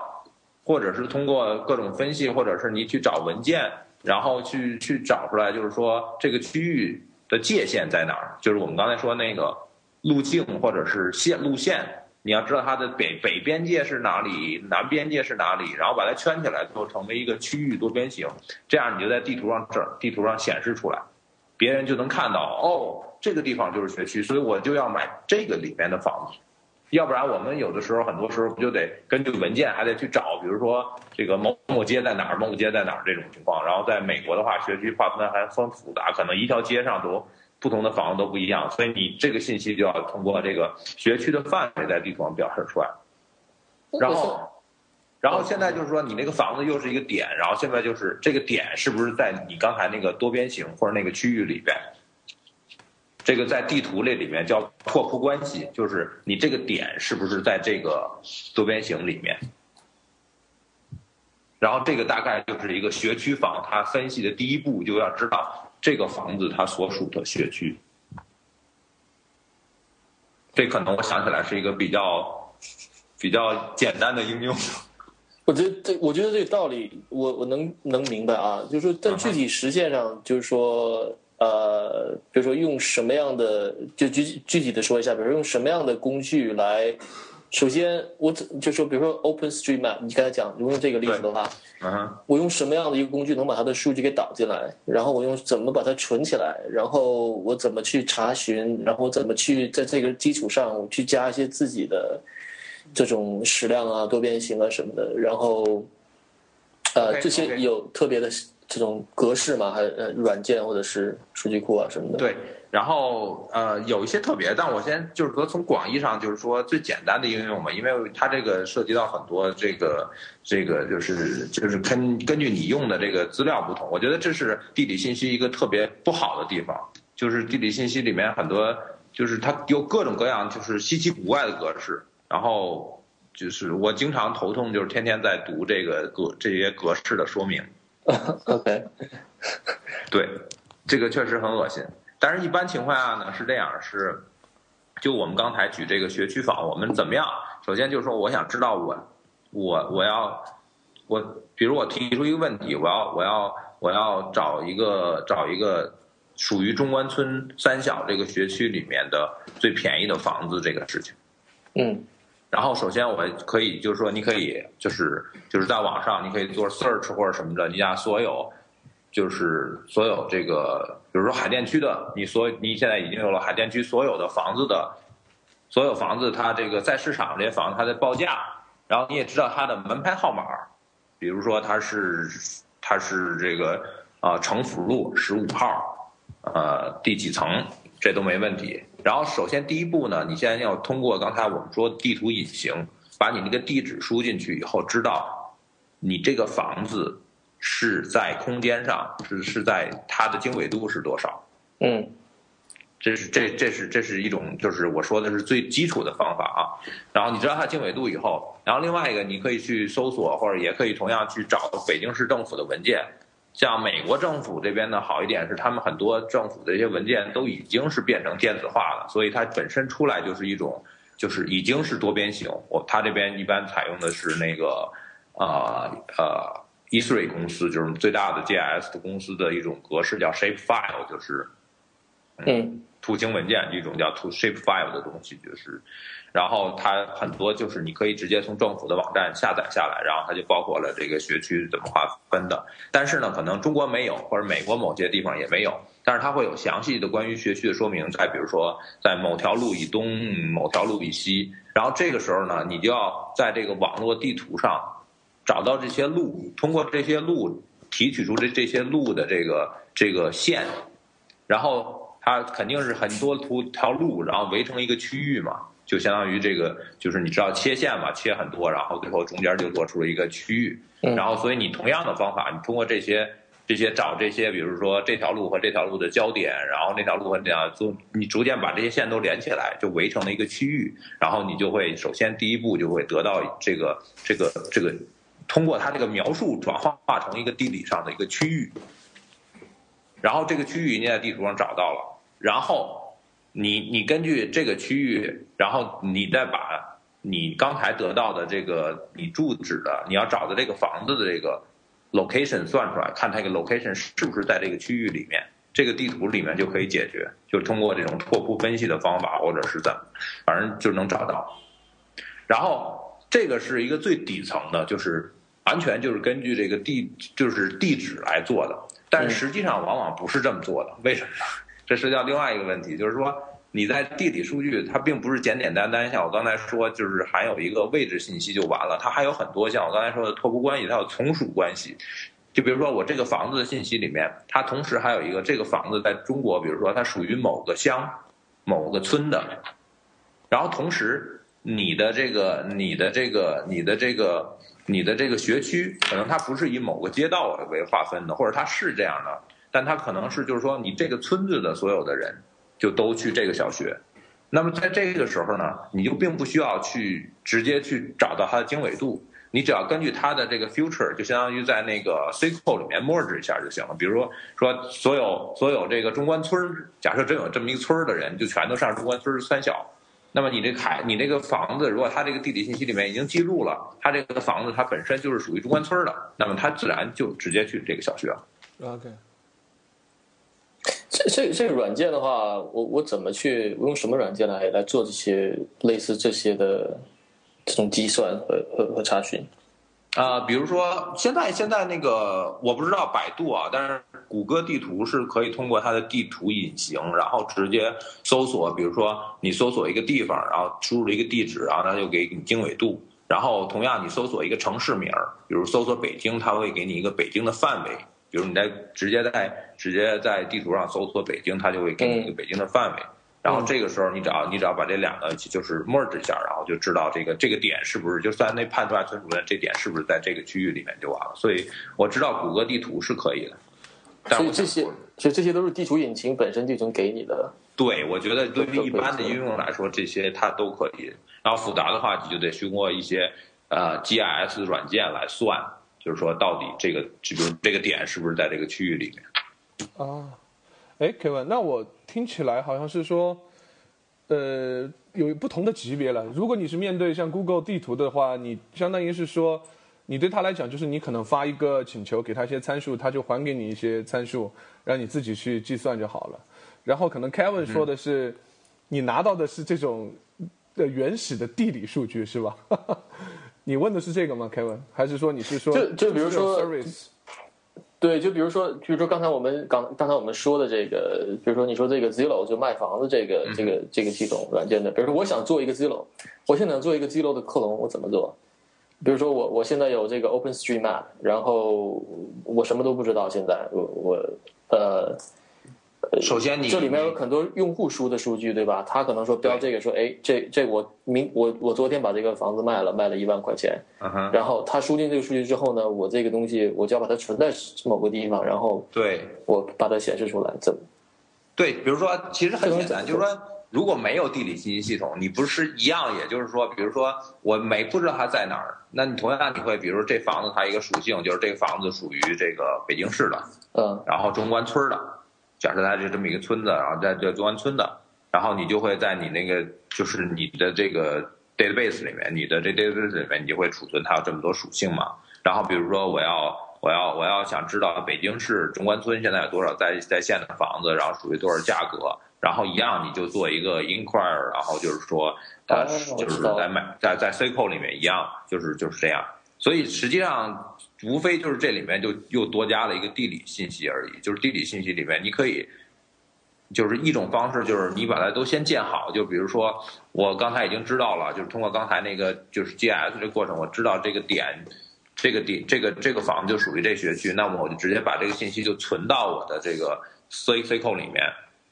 Speaker 2: 或者是通过各种分析，或者是你去找文件然后去去找出来，就是说这个区域的界限在哪儿？就是我们刚才说那个路径或者是线路线，你要知道它的北北边界是哪里，南边界是哪里，然后把它圈起来，就成为一个区域多边形，这样你就在地图上这地图上显示出来，别人就能看到哦，这个地方就是学区，所以我就要买这个里面的房子。要不然我们有的时候，很多时候不就得根据文件还得去找，比如说这个某某街在哪儿，某某街在哪儿这种情况。然后在美国的话，学区划分还分复杂，可能一条街上都不同的房子都不一样，所以你这个信息就要通过这个学区的范围在地图上表示出来。然后，然后现在就是说，你那个房子又是一个点，然后现在就是这个点是不是在你刚才那个多边形或者那个区域里边？这个在地图类里面叫拓扑关系，就是你这个点是不是在这个多边形里面？然后这个大概就是一个学区房，它分析的第一步就要知道这个房子它所属的学区。这可能我想起来是一个比较比较简单的应用。
Speaker 1: 我觉得这，我觉得这个道理，我我能能明白啊，就是说在具体实现上，就是说。呃，比如说用什么样的，就具具体的说一下，比如说用什么样的工具来，首先我就说，比如说 Open Street Map，你刚才讲，如果用这个例子的话，
Speaker 2: 嗯，
Speaker 1: 我用什么样的一个工具能把它的数据给导进来，然后我用怎么把它存起来，然后我怎么去查询，然后怎么去在这个基础上去加一些自己的这种矢量啊、多边形啊什么的，然后，呃，这些有特别的。这种格式吗，还呃软件或者是数据库啊什么的。
Speaker 2: 对，然后呃有一些特别，但我先就是说从广义上就是说最简单的应用嘛，因为它这个涉及到很多这个这个就是就是根根据你用的这个资料不同，我觉得这是地理信息一个特别不好的地方，就是地理信息里面很多就是它有各种各样就是稀奇古怪的格式，然后就是我经常头痛，就是天天在读这个格这些格式的说明。
Speaker 1: OK，
Speaker 2: 对，这个确实很恶心。但是，一般情况下呢是这样：是，就我们刚才举这个学区房，我们怎么样？首先就是说，我想知道我，我我要我，比如我提出一个问题，我要我要我要找一个找一个属于中关村三小这个学区里面的最便宜的房子这个事情。
Speaker 1: 嗯。
Speaker 2: 然后，首先我可以就是说，你可以就是就是在网上，你可以做 search 或者什么的，你把所有就是所有这个，比如说海淀区的，你所你现在已经有了海淀区所有的房子的，所有房子它这个在市场这些房子它的报价，然后你也知道它的门牌号码，比如说它是它是这个啊城府路十五号，呃第几层。这都没问题。然后，首先第一步呢，你现在要通过刚才我们说地图隐形，把你那个地址输进去以后，知道你这个房子是在空间上是是在它的经纬度是多少。
Speaker 1: 嗯，
Speaker 2: 这是这这是这是一种就是我说的是最基础的方法啊。然后你知道它经纬度以后，然后另外一个你可以去搜索，或者也可以同样去找北京市政府的文件。像美国政府这边呢，好一点是他们很多政府的一些文件都已经是变成电子化了，所以它本身出来就是一种，就是已经是多边形。我他这边一般采用的是那个，呃呃，E3 公司就是最大的 GIS 的公司的一种格式叫 Shapefile，就是，
Speaker 1: 嗯，
Speaker 2: 图形文件一种叫 To Shapefile 的东西，就是。然后它很多就是你可以直接从政府的网站下载下来，然后它就包括了这个学区怎么划分的。但是呢，可能中国没有，或者美国某些地方也没有。但是它会有详细的关于学区的说明，再比如说在某条路以东，某条路以西。然后这个时候呢，你就要在这个网络地图上找到这些路，通过这些路提取出这这些路的这个这个线，然后它肯定是很多图条路，然后围成一个区域嘛。就相当于这个，就是你知道切线嘛，切很多，然后最后中间就做出了一个区域。然后，所以你同样的方法，你通过这些这些找这些，比如说这条路和这条路的交点，然后那条路和这样做，你逐渐把这些线都连起来，就围成了一个区域。然后你就会首先第一步就会得到这个这个这个，通过它这个描述转化化成一个地理上的一个区域。然后这个区域你在地图上找到了，然后。你你根据这个区域，然后你再把你刚才得到的这个你住址的你要找的这个房子的这个 location 算出来，看它这个 location 是不是在这个区域里面，这个地图里面就可以解决，就通过这种拓扑分析的方法，或者是怎么，反正就能找到。然后这个是一个最底层的，就是完全就是根据这个地就是地址来做的，但实际上往往不是这么做的，为什么呢？这涉及到另外一个问题，就是说。你在地理数据，它并不是简简单单像我刚才说，就是含有一个位置信息就完了，它还有很多像我刚才说的拓扑关系，它有从属关系。就比如说我这个房子的信息里面，它同时还有一个这个房子在中国，比如说它属于某个乡、某个村的，然后同时你的这个、你的这个、你的这个、你的这个学区，可能它不是以某个街道为划分的，或者它是这样的，但它可能是就是说你这个村子的所有的人。就都去这个小学，那么在这个时候呢，你就并不需要去直接去找到它的经纬度，你只要根据它的这个 future，就相当于在那个 SQL 里面 merge 一下就行了。比如说说所有所有这个中关村，假设真有这么一个村的人，就全都上中关村三小。那么你这海，你这个房子，如果它这个地理信息里面已经记录了，它这个房子它本身就是属于中关村的，那么它自然就直接去这个小学了。
Speaker 4: OK。
Speaker 1: 这这这个软件的话，我我怎么去我用什么软件来来做这些类似这些的这种计算和和和查询？
Speaker 2: 啊，比如说现在现在那个我不知道百度啊，但是谷歌地图是可以通过它的地图隐形，然后直接搜索，比如说你搜索一个地方，然后输入一个地址，然后它就给你经纬度。然后同样你搜索一个城市名比如搜索北京，它会给你一个北京的范围。比如你在直接在直接在地图上搜索北京，它就会给你一个北京的范围。然后这个时候你只要你只要把这两个就是 merge 一下，然后就知道这个这个点是不是就算那判出来村主任这点是不是在这个区域里面就完了。所以我知道谷歌地图是可以的。
Speaker 1: 所以这些所以这些都是地图引擎本身就已经给你的。
Speaker 2: 对，我觉得对于一般的应用来说，这些它都可以。然后复杂的话，你就得通过一些呃 GIS 软件来算。就是说，到底这个，就比如这个点是不是在这个区域里面？
Speaker 4: 啊，哎，Kevin，那我听起来好像是说，呃，有不同的级别了。如果你是面对像 Google 地图的话，你相当于是说，你对他来讲，就是你可能发一个请求，给他一些参数，他就还给你一些参数，让你自己去计算就好了。然后可能 Kevin 说的是，你拿到的是这种的原始的地理数据，是吧？你问的是这个吗，Kevin？还是说你是说
Speaker 1: 就就比如说，对，就比如说，比如说刚才我们刚刚才我们说的这个，比如说你说这个 Zillow 就卖房子这个这个这个系统软件的，比如说我想做一个 Zillow，我现在做一个 Zillow 的克隆，我怎么做？比如说我我现在有这个 OpenStreetMap，然后我什么都不知道，现在我我呃。
Speaker 2: 首先，你
Speaker 1: 这里面有很多用户输的数据，对吧？他可能说标这个说，哎，这这我明我我昨天把这个房子卖了，卖了一万块钱。然后他输进这个数据之后呢，我这个东西我就要把它存在某个地方，然后
Speaker 2: 对
Speaker 1: 我把它显示出来。怎么？
Speaker 2: 对，比如说，其实很简单，就是说，如果没有地理信息系统，你不是一样？也就是说，比如说我没不知道它在哪儿，那你同样你会，比如说这房子它一个属性就是这个房子属于这个北京市的，
Speaker 1: 嗯，
Speaker 2: 然后中关村的。假设它是这么一个村子，然后在这中关村的，然后你就会在你那个就是你的这个 database 里面，你的这 database 里面，你就会储存它有这么多属性嘛。然后比如说我要我要我要想知道北京市中关村现在有多少在在线的房子，然后属于多少价格，然后一样你就做一个 inquire，然后就是说呃就是在卖在在 SQL 里面一样，就是就是这样。所以实际上。无非就是这里面就又多加了一个地理信息而已，就是地理信息里面你可以，就是一种方式，就是你把它都先建好，就比如说我刚才已经知道了，就是通过刚才那个就是 GS 这过程，我知道这个点，这个点这个这个房子就属于这学区，那么我就直接把这个信息就存到我的这个 C C c o 里面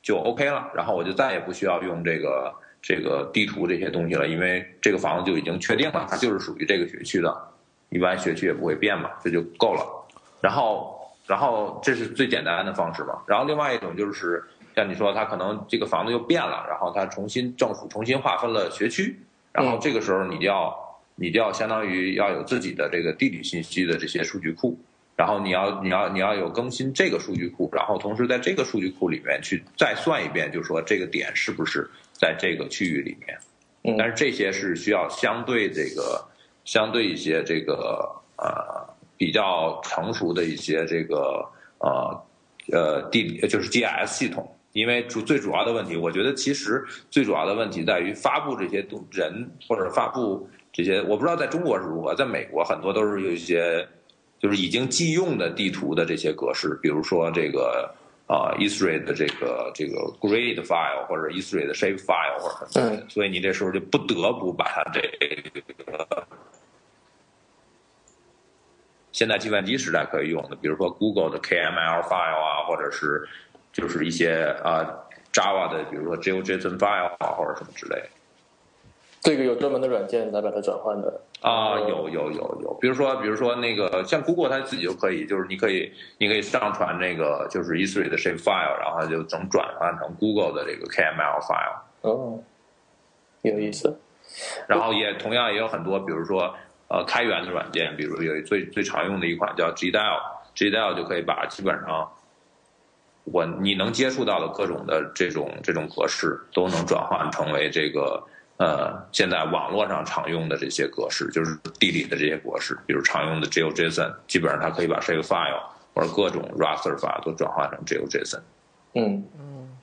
Speaker 2: 就 OK 了，然后我就再也不需要用这个这个地图这些东西了，因为这个房子就已经确定了，它就是属于这个学区的。一般学区也不会变嘛，这就够了。然后，然后这是最简单的方式嘛。然后另外一种就是像你说，他可能这个房子又变了，然后他重新政府重新划分了学区，然后这个时候你就要你就要相当于要有自己的这个地理信息的这些数据库，然后你要你要你要有更新这个数据库，然后同时在这个数据库里面去再算一遍，就是说这个点是不是在这个区域里面。但是这些是需要相对这个。相对一些这个呃比较成熟的一些这个呃呃地就是 GIS 系统。因为主最主要的问题，我觉得其实最主要的问题在于发布这些东人或者发布这些，我不知道在中国是如何，在美国很多都是有一些就是已经既用的地图的这些格式，比如说这个啊 ESRI 的这个这个 Grid file 或者 Esri 的 Shape file 或者什么的，所以你这时候就不得不把它这个现在计算机时代可以用的，比如说 Google 的 KML file 啊，或者是。就是一些啊，Java 的，比如说 GeoJSON file 啊，或者什么之类。
Speaker 1: 这个有专门的软件来把它转换的
Speaker 2: 啊，有有有有，比如说比如说那个像 Google 它自己就可以，就是你可以你可以上传那个就是 E3 的 shape file，然后就能转换成 Google 的这个 KML file。
Speaker 1: 哦，有意思。
Speaker 2: 然后也同样也有很多，比如说呃开源的软件，比如有最最常用的一款叫 GDAL，GDAL 就可以把基本上。我你能接触到的各种的这种这种格式，都能转换成为这个呃，现在网络上常用的这些格式，就是地理的这些格式，比如常用的 GeoJSON，基本上它可以把这个 file 或者各种 raster file 都转换成 GeoJSON。
Speaker 1: 嗯嗯，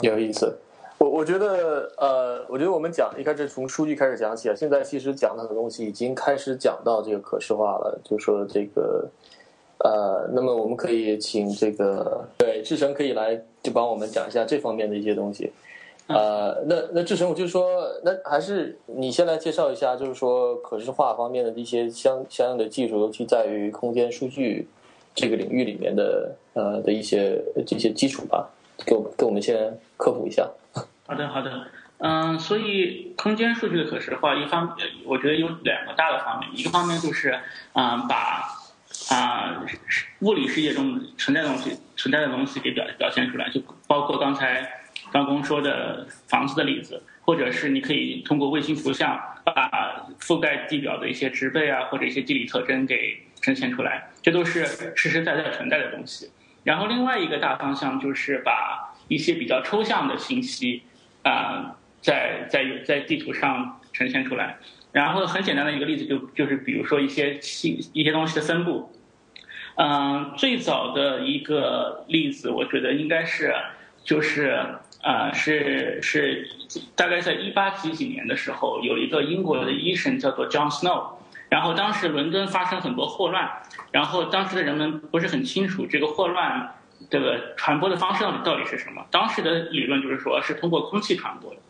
Speaker 1: 有意思。我我觉得呃，我觉得我们讲一开始从数据开始讲起啊，现在其实讲的很多东西已经开始讲到这个可视化了，就说这个。呃，那么我们可以请这个对志成可以来就帮我们讲一下这方面的一些东西。呃，那那志成，我就说，那还是你先来介绍一下，就是说可视化方面的一些相相应的技术，尤其在于空间数据这个领域里面的呃的一些这些基础吧，给我给我们先科普一下。
Speaker 3: 好的，好的，嗯，所以空间数据的可视化，一方我觉得有两个大的方面，一个方面就是嗯把。啊，物理世界中存在的东西，存在的东西给表表现出来，就包括刚才刚刚说的房子的例子，或者是你可以通过卫星图像把覆盖地表的一些植被啊，或者一些地理特征给呈现出来，这都是实实在在存在的东西。然后另外一个大方向就是把一些比较抽象的信息啊，在在在地图上呈现出来。然后很简单的一个例子就就是比如说一些信一些东西的分布，嗯，最早的一个例子我觉得应该是就是啊是是大概在一八几几年的时候有一个英国的医生叫做 John Snow，然后当时伦敦发生很多霍乱，然后当时的人们不是很清楚这个霍乱这个传播的方式到底到底是什么，当时的理论就是说是通过空气传播的，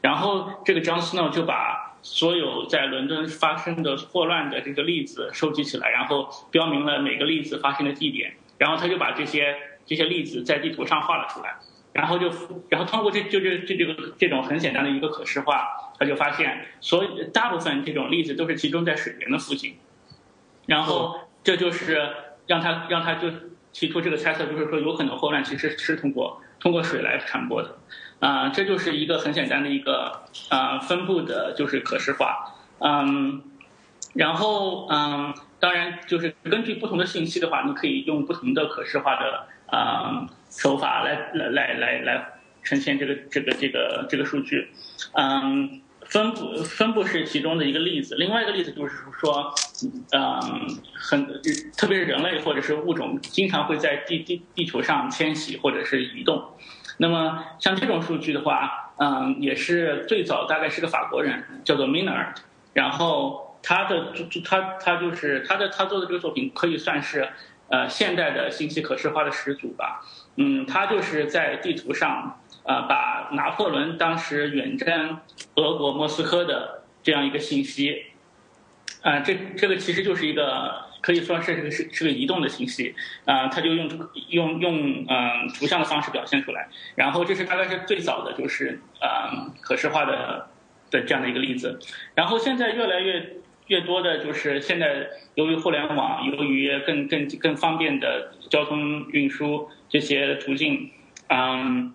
Speaker 3: 然后这个 John Snow 就把所有在伦敦发生的霍乱的这个例子收集起来，然后标明了每个例子发生的地点，然后他就把这些这些例子在地图上画了出来，然后就然后通过这就这这这个这种很简单的一个可视化，他就发现所大部分这种例子都是集中在水源的附近，然后这就是让他让他就提出这个猜测，就是说有可能霍乱其实是通过通过水来传播的。啊，这就是一个很简单的一个啊分布的，就是可视化，嗯，然后嗯，当然就是根据不同的信息的话，你可以用不同的可视化的啊手法来来来来来呈现这个这个这个这个数据，嗯，分布分布是其中的一个例子，另外一个例子就是说，嗯，很特别是人类或者是物种经常会在地地地球上迁徙或者是移动。那么像这种数据的话，嗯，也是最早大概是个法国人，叫做 Minard，然后他的他他就是他的他做的这个作品可以算是呃现代的信息可视化的始祖吧。嗯，他就是在地图上呃把拿破仑当时远征俄国莫斯科的这样一个信息，啊，这这个其实就是一个。可以说是是是个移动的信息，啊，他就用用用嗯图像的方式表现出来，然后这是大概是最早的就是嗯可视化的的这样的一个例子，然后现在越来越越多的就是现在由于互联网，由于更更更方便的交通运输这些途径，嗯，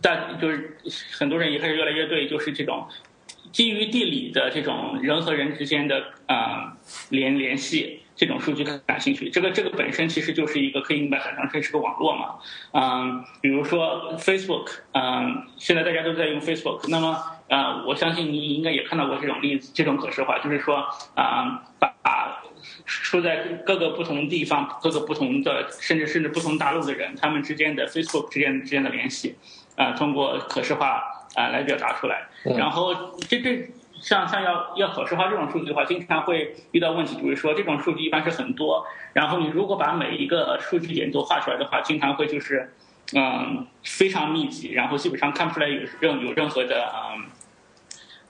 Speaker 3: 但就是很多人也开始越来越对就是这种。基于地理的这种人和人之间的啊联联系，这种数据感兴趣。这个这个本身其实就是一个可以把它想成是个网络嘛。嗯，比如说 Facebook，嗯，现在大家都在用 Facebook，那么呃，我相信你应该也看到过这种例子，这种可视化，就是说啊，把把处在各个不同地方、各个不同的甚至甚至不同大陆的人，他们之间的 Facebook 之间之间的联系，啊，通过可视化啊来表达出来。然后这这像像要要可视化这种数据的话，经常会遇到问题，比如说这种数据一般是很多，然后你如果把每一个数据点都画出来的话，经常会就是嗯非常密集，然后基本上看不出来有任有任何的嗯。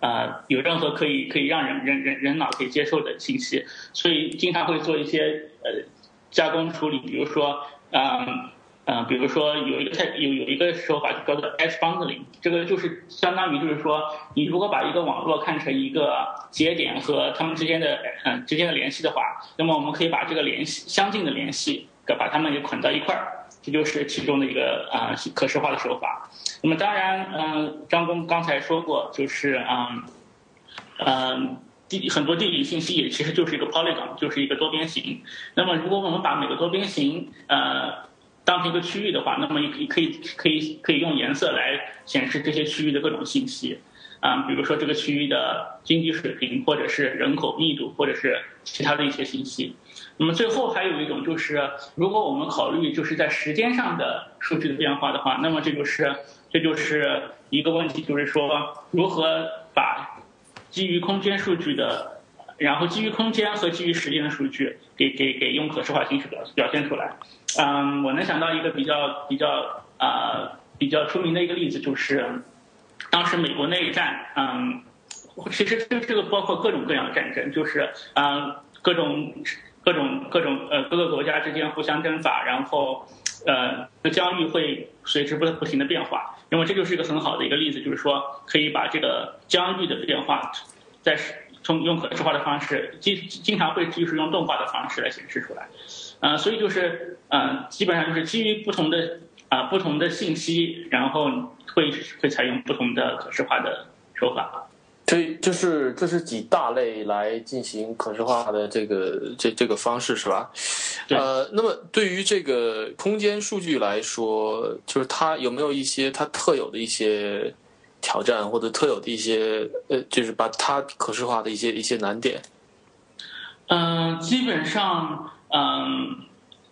Speaker 3: 呃，有任何可以可以让人人人人脑可以接受的信息，所以经常会做一些呃加工处理，比如说，嗯嗯，比如说有一个太有有一个说法叫做 edge bundling，这个就是相当于就是说，你如果把一个网络看成一个节点和它们之间的嗯之间的联系的话，那么我们可以把这个联系相近的联系，把它们给捆到一块儿。这就是其中的一个啊可视化的手法。那么当然，嗯，张工刚才说过，就是嗯嗯地很多地理信息也其实就是一个 polygon，就是一个多边形。那么如果我们把每个多边形呃当成一个区域的话，那么也可以可以可以可以用颜色来显示这些区域的各种信息。啊，比如说这个区域的经济水平，或者是人口密度，或者是其他的一些信息。那么最后还有一种就是，如果我们考虑就是在时间上的数据的变化的话，那么这就是这就是一个问题，就是说如何把基于空间数据的，然后基于空间和基于时间的数据给给给用可视化形式表表现出来。嗯，我能想到一个比较比较啊比较出名的一个例子，就是当时美国内战，嗯，其实这这个包括各种各样的战争，就是嗯各种。各种各种呃，各个国家之间互相征伐，然后，呃，疆域会随之不不停的变化。那么这就是一个很好的一个例子，就是说可以把这个疆域的变化，在从用可视化的方式，经经常会就是用动画的方式来显示出来。呃，所以就是呃，基本上就是基于不同的啊不同的信息，然后会会采用不同的可视化的手法。
Speaker 1: 所以就是这是几大类来进行可视化的这个这这个方式是吧？呃，那么对于这个空间数据来说，就是它有没有一些它特有的一些挑战，或者特有的一些呃，就是把它可视化的一些一些难点？
Speaker 3: 嗯，基本上，嗯，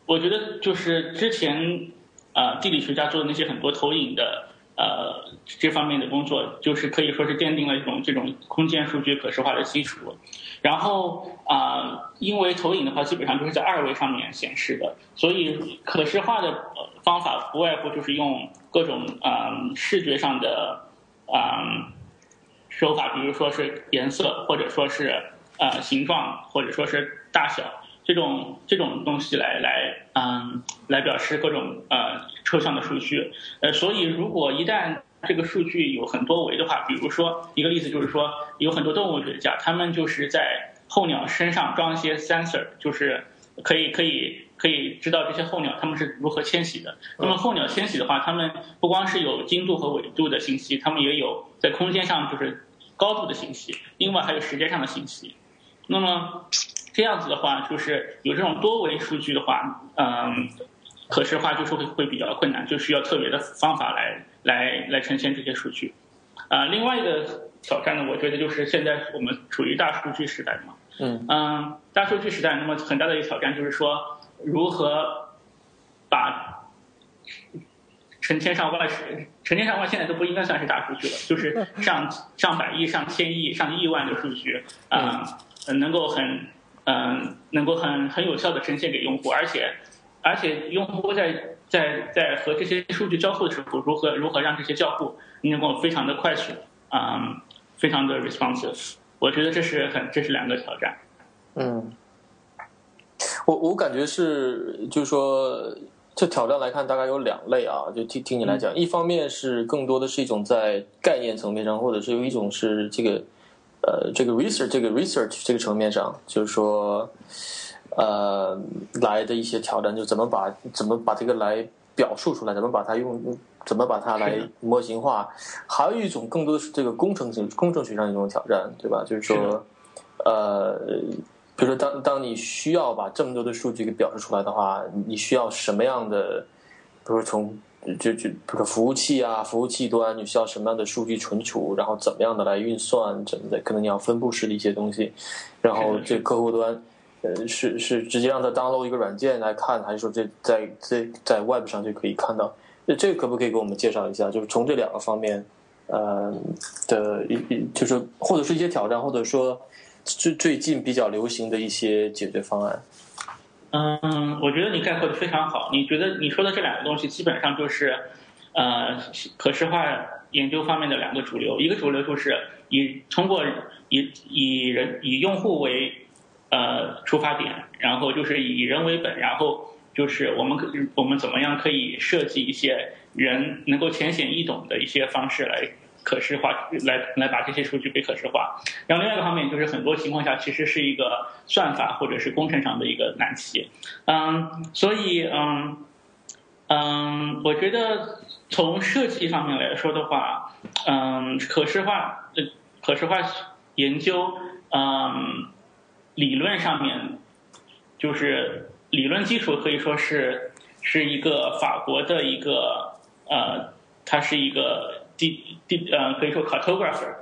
Speaker 3: 我觉得就是之前啊，地理学家做的那些很多投影的。呃，这方面的工作就是可以说是奠定了一种这种空间数据可视化的基础。然后啊，因为投影的话基本上就是在二维上面显示的，所以可视化的方法不外乎就是用各种嗯视觉上的嗯手法，比如说是颜色，或者说是呃形状，或者说是大小。这种这种东西来来嗯来表示各种呃抽象的数据，呃所以如果一旦这个数据有很多维的话，比如说一个例子就是说有很多动物学家，他们就是在候鸟身上装一些 sensor，就是可以可以可以知道这些候鸟它们是如何迁徙的。那么候鸟迁徙的话，它们不光是有经度和纬度的信息，它们也有在空间上就是高度的信息，另外还有时间上的信息。那么这样子的话，就是有这种多维数据的话，嗯，可视化就是会会比较困难，就需要特别的方法来来来呈现这些数据。啊，另外一个挑战呢，我觉得就是现在我们处于大数据时代嘛，
Speaker 1: 嗯
Speaker 3: 嗯，大数据时代，那么很大的一个挑战就是说，如何把成千上万、成千上万现在都不应该算是大数据了，就是上 上百亿、上千亿、上亿万的数据，啊，能够很。嗯，能够很很有效的呈现给用户，而且，而且用户在在在和这些数据交互的时候，如何如何让这些交互能够非常的快速，嗯，非常的 responsive，我觉得这是很这是两个挑战。
Speaker 1: 嗯，我我感觉是，就是说，这挑战来看，大概有两类啊，就听听你来讲，一方面是更多的是一种在概念层面上，或者是有一种是这个。呃，这个 research 这个 research 这个层面上，就是说，呃，来的一些挑战，就怎么把怎么把这个来表述出来，怎么把它用，怎么把它来模型化。还有一种更多的是这个工程性工程学上一种挑战，对吧？就是说，呃，比如说当当你需要把这么多的数据给表示出来的话，你需要什么样的，比如说从就就比如说服务器啊，服务器端你需要什么样的数据存储，然后怎么样的来运算，怎么的，可能你要分布式的一些东西，然后这客户端。呃，是是直接让他 download 一个软件来看，还是说这在在在 web 上就可以看到？这这可不可以给我们介绍一下？就是从这两个方面，呃的一一，就是或者是一些挑战，或者说最最近比较流行的一些解决方案。
Speaker 3: 嗯，我觉得你概括的非常好。你觉得你说的这两个东西，基本上就是呃可视化研究方面的两个主流。一个主流就是以通过以以人以用户为呃，出发点，然后就是以人为本，然后就是我们可我们怎么样可以设计一些人能够浅显易懂的一些方式来可视化，来来把这些数据给可视化。然后另外一个方面就是很多情况下其实是一个算法或者是工程上的一个难题。嗯，所以嗯嗯，我觉得从设计方面来说的话，嗯，可视化呃可视化研究，嗯。理论上面，就是理论基础可以说是是一个法国的一个呃，他是一个地地呃，可以说 cartographer，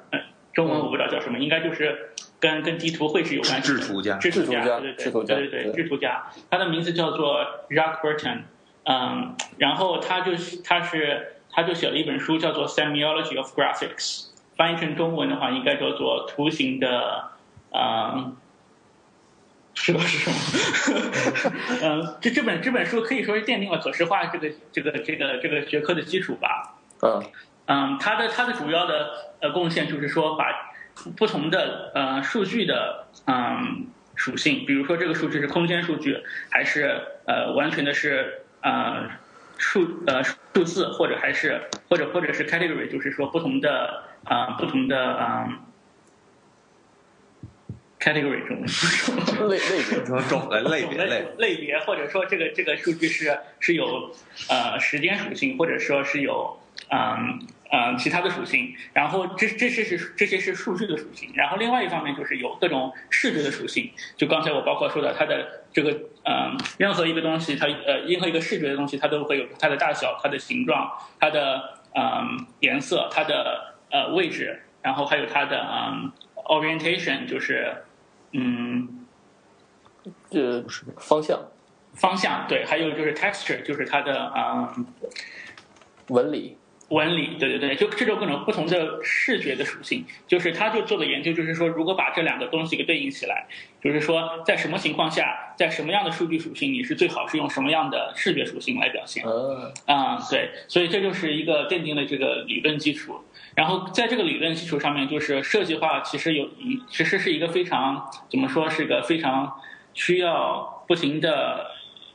Speaker 3: 中文我不知道叫什么，应该就是跟跟地图绘制有关系。
Speaker 2: 制图家，
Speaker 3: 制图
Speaker 1: 家，
Speaker 3: 对
Speaker 1: 对对
Speaker 3: 对对，制图家，他的名字叫做 Jacques Burton，嗯，然后他就他是他就写了一本书叫做 Semiology of Graphics，翻译成中文的话应该叫做图形的嗯。是的，是什么？嗯，这这本这本书可以说是奠定了可视化这个这个这个这个学科的基础吧。
Speaker 1: 嗯
Speaker 3: 嗯，它的它的主要的呃贡献就是说把不同的呃数据的嗯属性，比如说这个数据是空间数据，还是呃完全的是呃数呃数字，或者还是或者或者是 category，就是说不同的啊不同的嗯。Category 中种
Speaker 1: 类类别
Speaker 2: 种种类类别类
Speaker 3: 类别，或者说这个这个数据是是有呃时间属性，或者说是有嗯嗯其他的属性。然后这这些是这些是数据的属性。然后另外一方面就是有各种视觉的属性。就刚才我包括说的，它的这个嗯任何一个东西，它呃任何一个视觉的东西，它都会有它的大小、它的形状、它的嗯颜色、它的呃位置，然后还有它的嗯 orientation，就是。嗯，
Speaker 1: 这方向，
Speaker 3: 方向对，还有就是 texture，就是它的啊
Speaker 1: 纹理，
Speaker 3: 纹理，对对对，就这种各种不同的视觉的属性，就是他就做的研究，就是说如果把这两个东西给对应起来，就是说在什么情况下，在什么样的数据属性，你是最好是用什么样的视觉属性来表现，啊，对，所以这就是一个奠定了这个理论基础。然后在这个理论基础上面，就是设计化其实有一其实是一个非常怎么说是一个非常需要不停的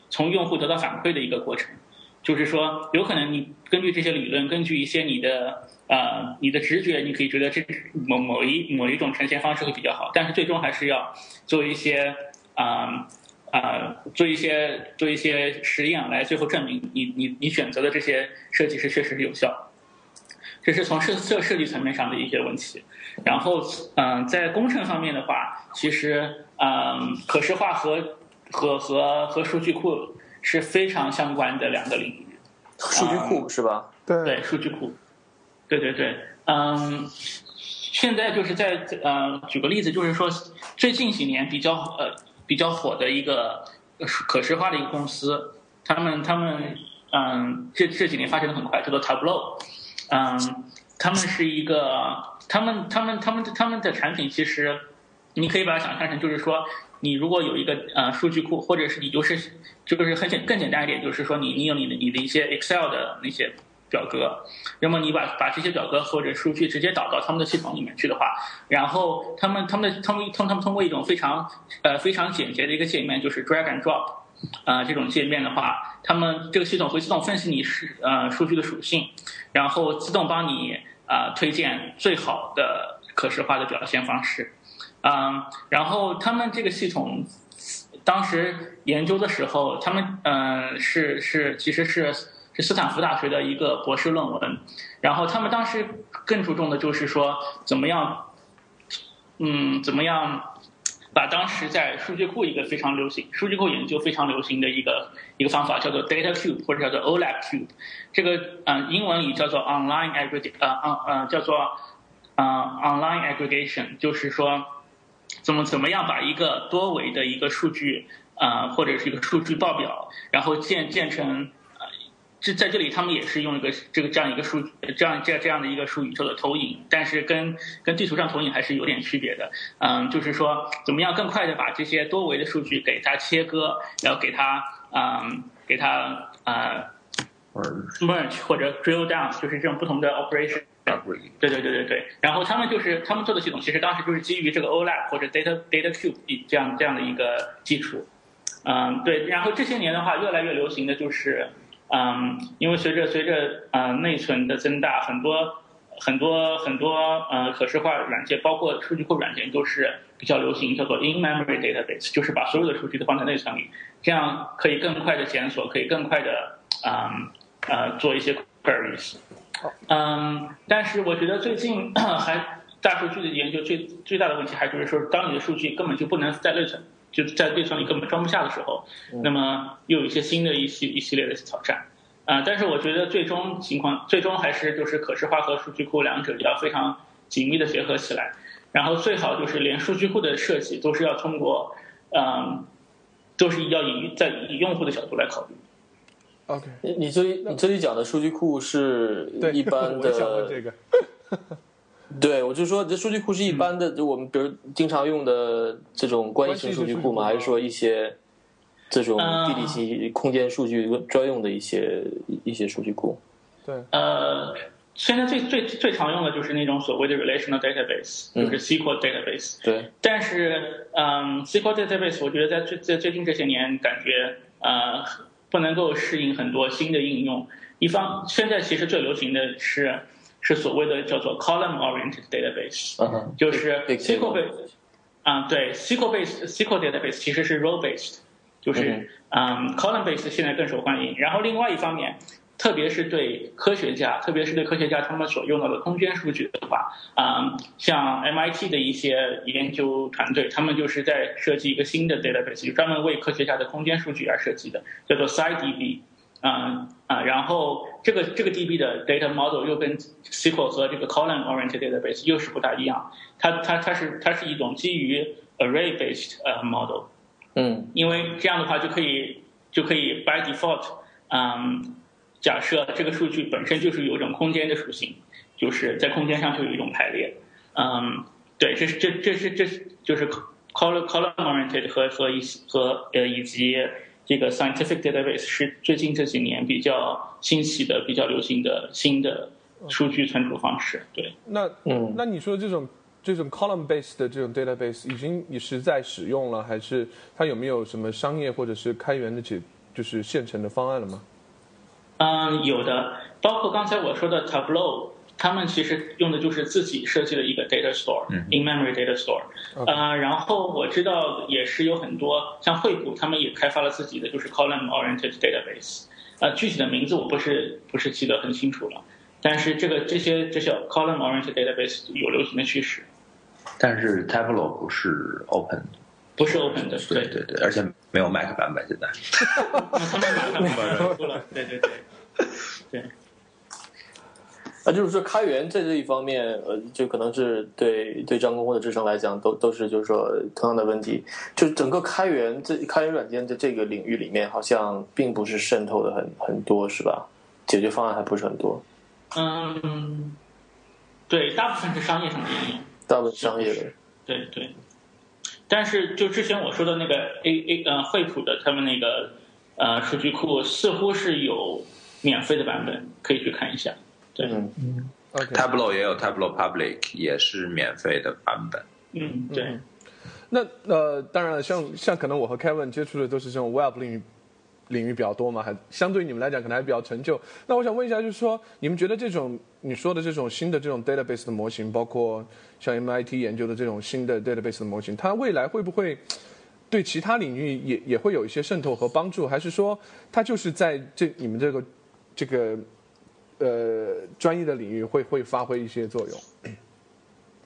Speaker 3: 从用户得到反馈的一个过程。就是说，有可能你根据这些理论，根据一些你的呃你的直觉，你可以觉得这某某一某一种呈现方式会比较好，但是最终还是要做一些啊啊做一些做一些实验来最后证明你你你选择的这些设计是确实是有效。这是从设设设计层面上的一些问题，然后嗯，在工程方面的话，其实嗯，可视化和和和和数据库是非常相关的两个领域。
Speaker 1: 数据库是吧？
Speaker 4: 对
Speaker 3: 对，数据库，对对对，嗯，现在就是在呃，举个例子，就是说最近几年比较呃比较火的一个可视化的一个公司，他们他们嗯，这这几年发展的很快，叫做 Tableau。嗯，他们是一个，他们他们他们他们的产品其实，你可以把它想象成，就是说，你如果有一个呃数据库，或者是你就是就是很简更简单一点，就是说你你有你的你的一些 Excel 的那些表格，那么你把把这些表格或者数据直接导到他们的系统里面去的话，然后他们他们的他们通他们通过一种非常呃非常简洁的一个界面，就是 drag and drop。啊，这种界面的话，他们这个系统会自动分析你是呃数据的属性，然后自动帮你啊推荐最好的可视化的表现方式，嗯，然后他们这个系统当时研究的时候，他们嗯是是其实是是斯坦福大学的一个博士论文，然后他们当时更注重的就是说怎么样，嗯，怎么样。把当时在数据库一个非常流行、数据库研究非常流行的一个一个方法叫做 Data Cube 或者叫做 OLAP Cube，这个嗯、英文里叫做 Online Aggregate 呃呃呃叫做呃 Online Aggregation，就是说怎么怎么样把一个多维的一个数据呃或者是一个数据报表，然后建建成呃这在这里他们也是用一个这个这样一个数这样这样这样的一个数宇宙的投影，但是跟跟地图上投影还是有点区别的。嗯，就是说怎么样更快的把这些多维的数据给它切割，然后给它嗯给它呃 merge 或者 drill down，就是这种不同的 operation。对对对对对，然后他们就是他们做的系统，其实当时就是基于这个 OLAP 或者 Data Data Cube 这样这样的一个基础。嗯，对，然后这些年的话，越来越流行的就是，嗯，因为随着随着呃内存的增大，很多很多很多呃可视化软件，包括数据库软件，都是比较流行，叫做 in-memory database，就是把所有的数据都放在内存里，这样可以更快的检索，可以更快的嗯呃做一些 queries。嗯，但是我觉得最近 还大数据的研究最最大的问题，还就是说，当你的数据根本就不能在内存，就在内存里根本装不下的时候，那么又有一些新的一系一系列的挑战。啊、但是我觉得最终情况，最终还是就是可视化和数据库两者要非常紧密的结合起来，然后最好就是连数据库的设计都是要通过，嗯，都是要以在以用户的角度来考虑。
Speaker 4: OK，
Speaker 1: 你你这里你这里讲的数据库是，一般
Speaker 4: 我想问
Speaker 1: 的，
Speaker 4: 这个。
Speaker 1: 对我就说这数据库是一般的，就我们比如经常用的这种关系型数据库吗？还是说一些这种
Speaker 3: 嗯
Speaker 1: 地理信空间数据专用的一些一些数据库？
Speaker 4: 对，
Speaker 3: 呃，现在最最最常用的就是那种所谓的 relational database，
Speaker 1: 嗯
Speaker 3: 就是 SQL database。
Speaker 1: 对，
Speaker 3: 但是，嗯，SQL database 我觉得在最在最近这些年，感觉呃不能够适应很多新的应用。一方现在其实最流行的是是所谓的叫做 column oriented database，就是 SQL base，啊、对，SQL base SQL database 其实是 row based，就是嗯 column based 现在更受欢迎。然后另外一方面，特别是对科学家，特别是对科学家他们所用到的空间数据的话，啊、像 MIT 的一些研究团队，他们就是在设计一个新的 database，就专门为科学家的空间数据而设计的，叫做 SciDB。啊啊，然后这个这个 DB 的 data model 又跟 SQL 和这个 column oriented database 又是不大一样，它它它是它是一种基于 array based 呃 model，
Speaker 1: 嗯
Speaker 3: 因为这样的话就可以就可以 by default，嗯，假设这个数据本身就是有一种空间的属性，就是在空间上就有一种排列，嗯，对，这是这这是这是就是 column column oriented 和和以和呃以及这个 scientific database 是最近这几年比较兴起的、比较流行的新的数据存储方式，对。
Speaker 4: 那
Speaker 1: 嗯
Speaker 4: 那你说这种这种 column base 的这种 database 已经也是在使用了，还是它有没有什么商业或者是开源的解就是现成的方案了吗？
Speaker 3: 嗯，有的，包括刚才我说的 Tableau，他们其实用的就是自己设计的一个 data store，in-memory data store。呃，然后我知道也是有很多像惠普，他们也开发了自己的就是 column-oriented database。呃，具体的名字我不是不是记得很清楚了，但是这个这些这些 column-oriented database 有流行的趋势，
Speaker 2: 但是 Tableau 不是 Open，
Speaker 3: 不是 open 的，
Speaker 2: 对。对对，而且没有 Mac 版本现在。
Speaker 3: 那他们马上马上出了，对对对，对。
Speaker 1: 那就是说开源在这一方面，呃，就可能是对对张工或者志成来讲，都都是就是说同样的问题。就整个开源这开源软件的这个领域里面，好像并不是渗透的很很多，是吧？解决方案还不是很多，
Speaker 3: 嗯，对，大部分是商业上的应用。
Speaker 1: 大部分商业的。
Speaker 3: 对对，但是就之前我说的那个 A A 呃惠普的他们那个呃数据库似乎是有免费的版本，可以去看一下。对，
Speaker 1: 嗯
Speaker 2: OK，Tableau 也有 Tableau Public，也是免费的版本。
Speaker 3: 嗯，对，
Speaker 4: 嗯那呃，当然了，像像可能我和 Kevin 接触的都是这种 Web 领域领域比较多嘛，还相对于你们来讲可能还比较陈旧。那我想问一下，就是说你们觉得这种你说的这种新的这种 database 的模型，包括像 MIT 研究的这种新的 database 的模型，它未来会不会对其他领域也也会有一些渗透和帮助，还是说它就是在这你们这个这个呃专业的领域会会发挥一些作用？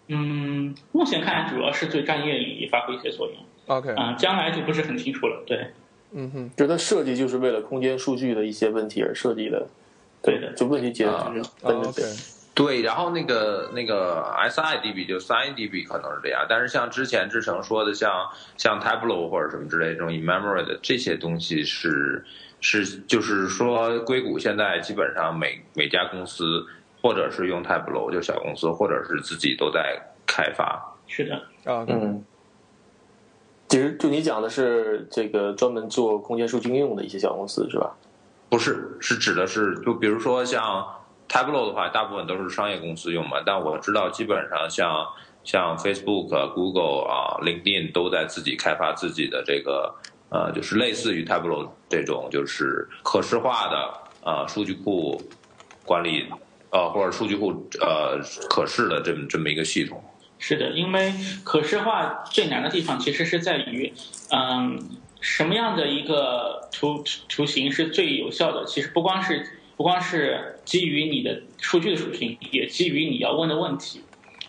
Speaker 3: 嗯，目前看来主要是对专业领域发挥一些作用。
Speaker 4: OK，
Speaker 3: 啊、将来就不是很清楚了。对，
Speaker 4: 嗯哼，
Speaker 1: 觉得设计就是为了空间数据的一些问题而设计的，
Speaker 3: 对的
Speaker 1: 就问题解决就是
Speaker 4: 啊
Speaker 1: 奔着
Speaker 4: OK，
Speaker 2: 对，然后那个那个 SIDB 就 SignDB 可能是这样，但是像之前志成说的像，像 Tableau 或者什么之类这种 in memory 的这些东西是是就是说硅谷现在基本上每每家公司或者是用 Tableau 就小公司，或者是自己都在开发。
Speaker 3: 是的，
Speaker 4: 啊，
Speaker 1: 嗯。其实就你讲的是这个专门做空间数据应用的一些小公司是吧？
Speaker 2: 不是，是指的是，就比如说像 Tableau 的话，大部分都是商业公司用嘛。但我知道，基本上像像 Facebook、Google 啊、LinkedIn 都在自己开发自己的这个呃，就是类似于 Tableau 这种就是可视化的呃数据库管理呃或者数据库呃可视的这么这么一个系统。
Speaker 3: 是的，因为可视化最难的地方其实是在于，嗯，什么样的一个图图形是最有效的？其实不光是不光是基于你的数据的属性，也基于你要问的问题。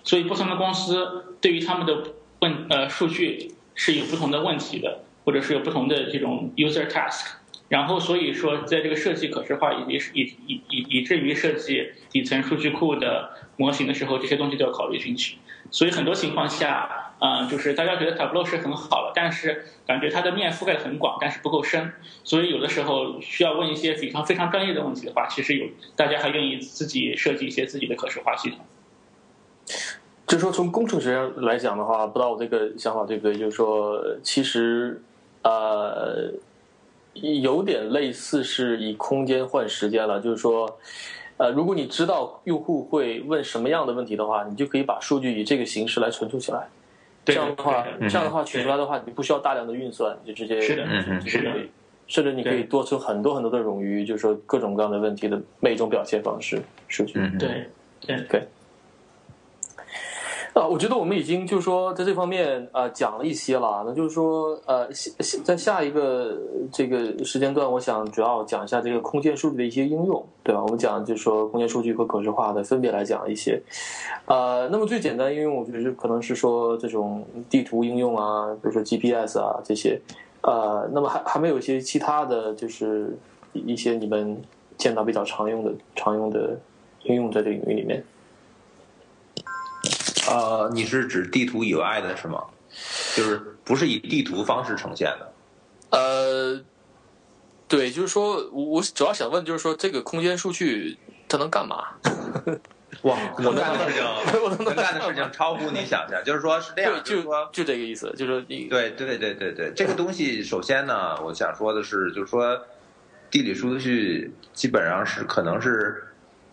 Speaker 3: 所以不同的公司对于他们的问呃数据是有不同的问题的，或者是有不同的这种 user task。然后所以说，在这个设计可视化以及以以以以至于设计底层数据库的模型的时候，这些东西都要考虑进去。所以很多情况下，呃，就是大家觉得 Tableau 是很好了，但是感觉它的面覆盖很广，但是不够深。所以有的时候需要问一些非常非常专业的问题的话，其实有大家还愿意自己设计一些自己的可视化系统。
Speaker 1: 就说，从工程学上来讲的话，不知道我这个想法对不对？就是说，其实呃，有点类似是以空间换时间了。就是说，呃，如果你知道用户会问什么样的问题的话，你就可以把数据以这个形式来存储起来。这样的话，这样的话取出来的话，你不需要大量的运算，你就直接
Speaker 3: 是的
Speaker 1: 甚至你可以多出很多很多的冗余，就是说各种各样的问题的每一种表现方式数据。
Speaker 3: 对对。
Speaker 1: 啊，我觉得我们已经就是说在这方面呃讲了一些了，那就是说呃下下在下一个这个时间段，我想主要讲一下这个空间数据的一些应用，对吧？我们讲就是说空间数据和可视化的分别来讲一些，呃，那么最简单应用，我觉得可能是说这种地图应用啊，比如说 GPS 啊这些，呃，那么还还没有一些其他的就是一些你们见到比较常用的常用的应用在这个领域里面。
Speaker 2: 呃，你是指地图以外的是吗？就是不是以地图方式呈现的？
Speaker 1: 呃，对，就是说我我主要想问，就是说这个空间数据它能干嘛？
Speaker 2: 哇，能干的事情，
Speaker 1: 我能
Speaker 2: 能干的事情 超乎你想象。就是说，是这样，
Speaker 1: 就
Speaker 2: 就是说，
Speaker 1: 就这个意思，就是你
Speaker 2: 对对对对对，这个东西首先呢，我想说的是，就是说，地理数据基本上是可能是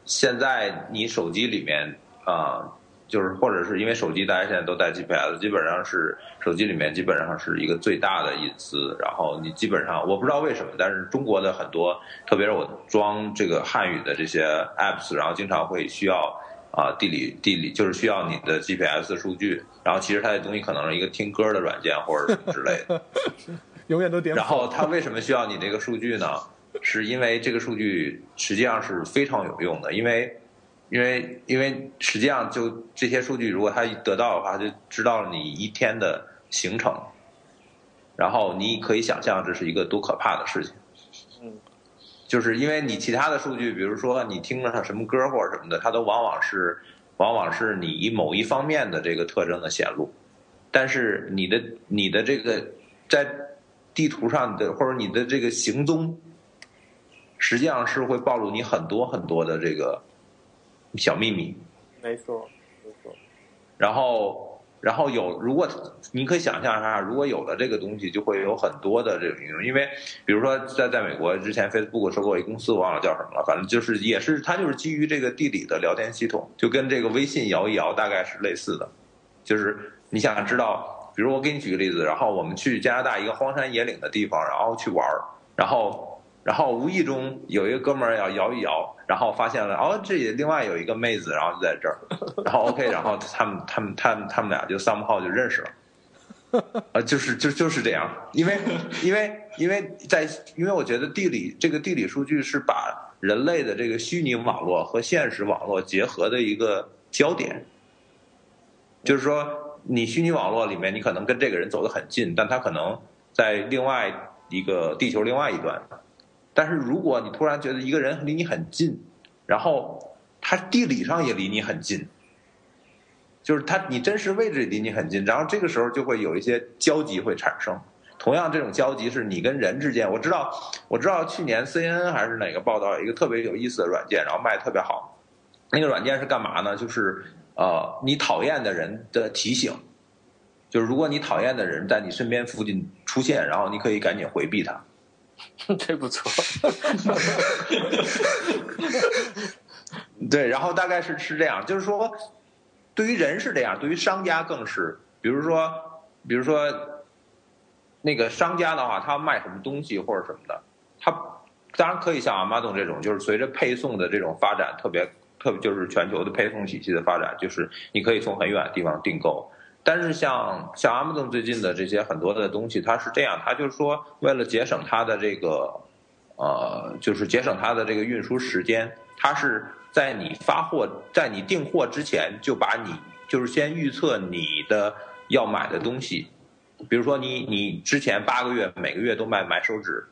Speaker 2: 现在你手机里面啊、就是或者是因为手机大家现在都带 GPS，基本上是手机里面基本上是一个最大的隐私。然后你基本上我不知道为什么，但是中国的很多，特别是我装这个汉语的这些 apps，然后经常会需要啊、地理地理就是需要你的 GPS 数据。然后其实它的东西可能是一个听歌的软件或者什么之类的。
Speaker 4: 永远都点
Speaker 2: 然后它为什么需要你这个数据呢？是因为这个数据实际上是非常有用的，因为因为因为实际上就这些数据，如果它得到的话，就知道了你一天的行程，然后你可以想象这是一个多可怕的事情。
Speaker 1: 嗯，
Speaker 2: 就是因为你其他的数据，比如说你听了什么歌或者什么的，它都往往是往往是你某一方面的这个特征的显露，但是你的你的这个在地图上的或者你的这个行踪，实际上是会暴露你很多很多的这个小秘密。
Speaker 1: 没错，没错，
Speaker 2: 然后，然后有，如果你可以想象一下，如果有了这个东西，就会有很多的这种应用。因为，比如说在在美国之前，Facebook 收购一公司，我忘了叫什么了，反正就是也是它就是基于这个地理的聊天系统，就跟这个微信摇一摇大概是类似的。就是你想知道，比如我给你举个例子，然后我们去加拿大一个荒山野岭的地方，然后去玩儿，然后。然后无意中有一个哥们儿要摇一摇，然后发现了哦，这里另外有一个妹子，然后就在这儿，然后 OK，然后他们他们他们他们俩就 somehow 就认识了，呃，就是就就是这样，因为因为因为在因为我觉得地理这个地理数据是把人类的这个虚拟网络和现实网络结合的一个焦点，就是说，你虚拟网络里面，你可能跟这个人走得很近，但他可能在另外一个地球另外一端。但是如果你突然觉得一个人离你很近，然后他地理上也离你很近，就是他你真实位置离你很近，然后这个时候就会有一些交集会产生。同样，这种交集是你跟人之间。我知道，我知道去年 CNN 还是哪个报道有一个特别有意思的软件，然后卖的特别好。那个软件是干嘛呢？就是呃，你讨厌的人的提醒，就是如果你讨厌的人在你身边附近出现，然后你可以赶紧回避他。
Speaker 1: 这不错。
Speaker 2: 对，然后大概是是这样，就是说，对于人是这样，对于商家更是。比如说，比如说。那个商家的话，他卖什么东西或者什么的，他当然可以像阿玛总这种，就是随着配送的这种发展，特别特别就是全球的配送体系的发展，就是你可以从很远的地方订购。但是像像 Amazon 最近的这些很多的东西，它是这样，它就是说为了节省它的这个呃，就是节省它的这个运输时间，它是在你发货在你订货之前就把你就是先预测你的要买的东西。比如说你你之前八个月每个月都买买手指，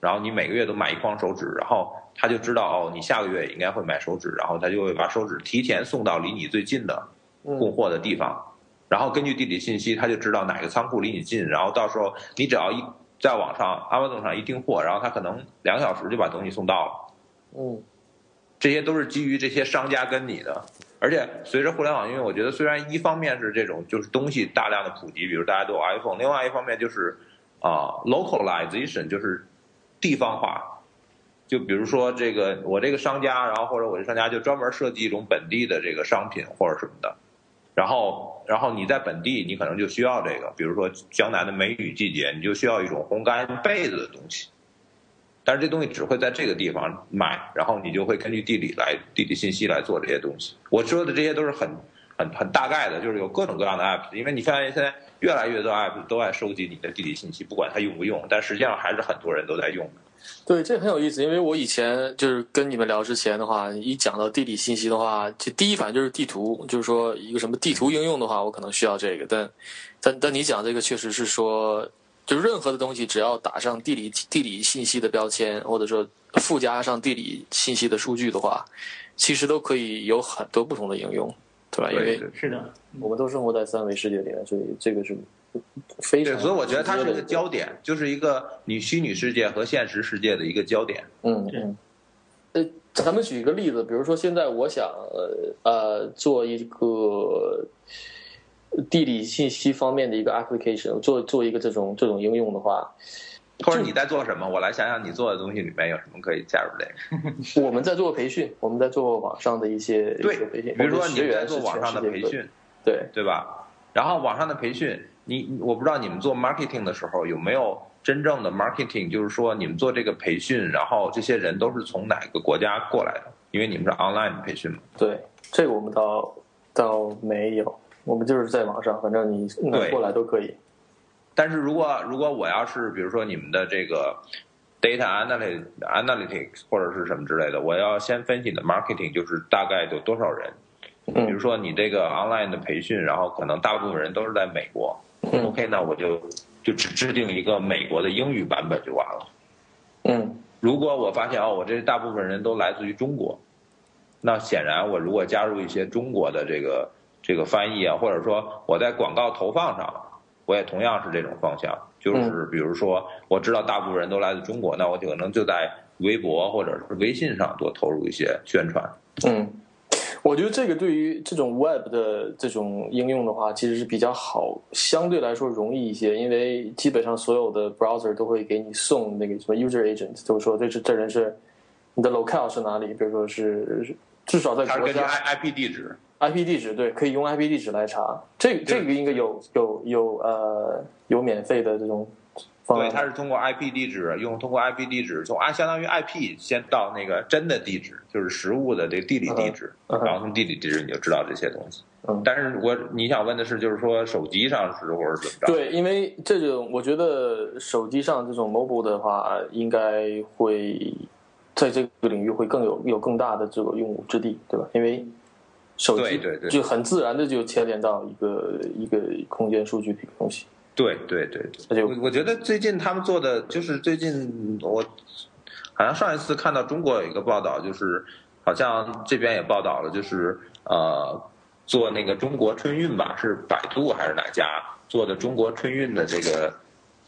Speaker 2: 然后你每个月都买一筐手指，然后他就知道哦，你下个月应该会买手指，然后他就会把手指提前送到离你最近的供货的地方，然后根据地理信息，他就知道哪个仓库离你近，然后到时候你只要一在网上 Amazon 上一订货，然后他可能两个小时就把东西送到了。
Speaker 1: 嗯，
Speaker 2: 这些都是基于这些商家跟你的。而且随着互联网，因为我觉得虽然一方面是这种就是东西大量的普及，比如大家都有 iPhone，另外一方面就是啊 localization 就是地方化，就比如说这个我这个商家，然后或者我这商家就专门设计一种本地的这个商品或者什么的，然后然后你在本地你可能就需要这个，比如说江南的梅雨季节，你就需要一种烘干被子的东西。但是这东西只会在这个地方卖，然后你就会根据地理来地理信息来做这些东西。我说的这些都是很很很大概的，就是有各种各样的 app，因为你看现在越来越多 app 都在收集你的地理信息，不管它用不用，但实际上还是很多人都在用。
Speaker 1: 对，这很有意思，因为我以前就是跟你们聊之前的话，一讲到地理信息的话，就第一反应就是地图，就是说一个什么地图应用的话，我可能需要这个。但但但你讲这个确实是说。就任何的东西，只要打上地理地理信息的标签，或者说附加上地理信息的数据的话，其实都可以有很多不同的应用，对吧？因为
Speaker 3: 是的，
Speaker 1: 我们都生活在三维世界里面，所以这个是非常。
Speaker 2: 所以我觉得它是一个焦点，就是一个你虚拟世界和现实世界的一个焦点。
Speaker 1: 嗯嗯。呃，咱们举一个例子，比如说现在我想呃做一个。地理信息方面的一个 application，做做一个这种这种应用的话，
Speaker 2: 或者你在做什么？我来想想你做的东西里面有什么可以加入这
Speaker 1: 个。我们在做培训，我们在做网上的一些
Speaker 2: 对
Speaker 1: 培训，
Speaker 2: 比如说你在做网上的培训，
Speaker 1: 对
Speaker 2: 对吧？然后网上的培训，你我不知道你们做 marketing 的时候有没有真正的 marketing，就是说你们做这个培训，然后这些人都是从哪个国家过来的？因为你们是 online 培训嘛。
Speaker 1: 对，这个我们倒倒没有。我们就是在网上，反正你过来都可以。
Speaker 2: 但是如果如果我要是比如说你们的这个 data analytics 或者是什么之类的，我要先分析你的 marketing 就是大概有多少人。比如说你这个 online 的培训，然后可能大部分人都是在美国。OK，那我就就只制定一个美国的英语版本就完了。
Speaker 1: 嗯。
Speaker 2: 如果我发现哦，我这大部分人都来自于中国，那显然我如果加入一些中国的这个。这个翻译啊，或者说我在广告投放上，我也同样是这种方向，就是比如说我知道大部分人都来自中国，那我可能就在微博或者是微信上多投入一些宣传。
Speaker 1: 嗯，我觉得这个对于这种 Web 的这种应用的话，其实是比较好，相对来说容易一些，因为基本上所有的 Browser 都会给你送那个什么 User Agent，就是说这是这人是你的 Locale 是哪里，比如说是至少在国家
Speaker 2: IP 地址。
Speaker 1: IP 地址对，可以用 IP 地址来查。这这个应该有有有呃有免费的这种。
Speaker 2: 对，它是通过 IP 地址，用通过 IP 地址从啊相当于 IP 先到那个真的地址，就是实物的这个地理地址，然后从地理地址你就知道这些东西。
Speaker 1: 嗯。
Speaker 2: 但是我你想问的是，就是说手机上是或者怎么着？
Speaker 1: 对，因为这种我觉得手机上这种 mobile 的话，应该会在这个领域会更有有更大的这个用武之地，对吧？因为手机就很自然的就牵连到一个一个空间数据的一个东西。
Speaker 2: 对对对
Speaker 1: 那就
Speaker 2: 对，我我觉得最近他们做的就是最近我好像上一次看到中国有一个报道，就是好像这边也报道了，就是呃做那个中国春运吧，是百度还是哪家做的中国春运的这个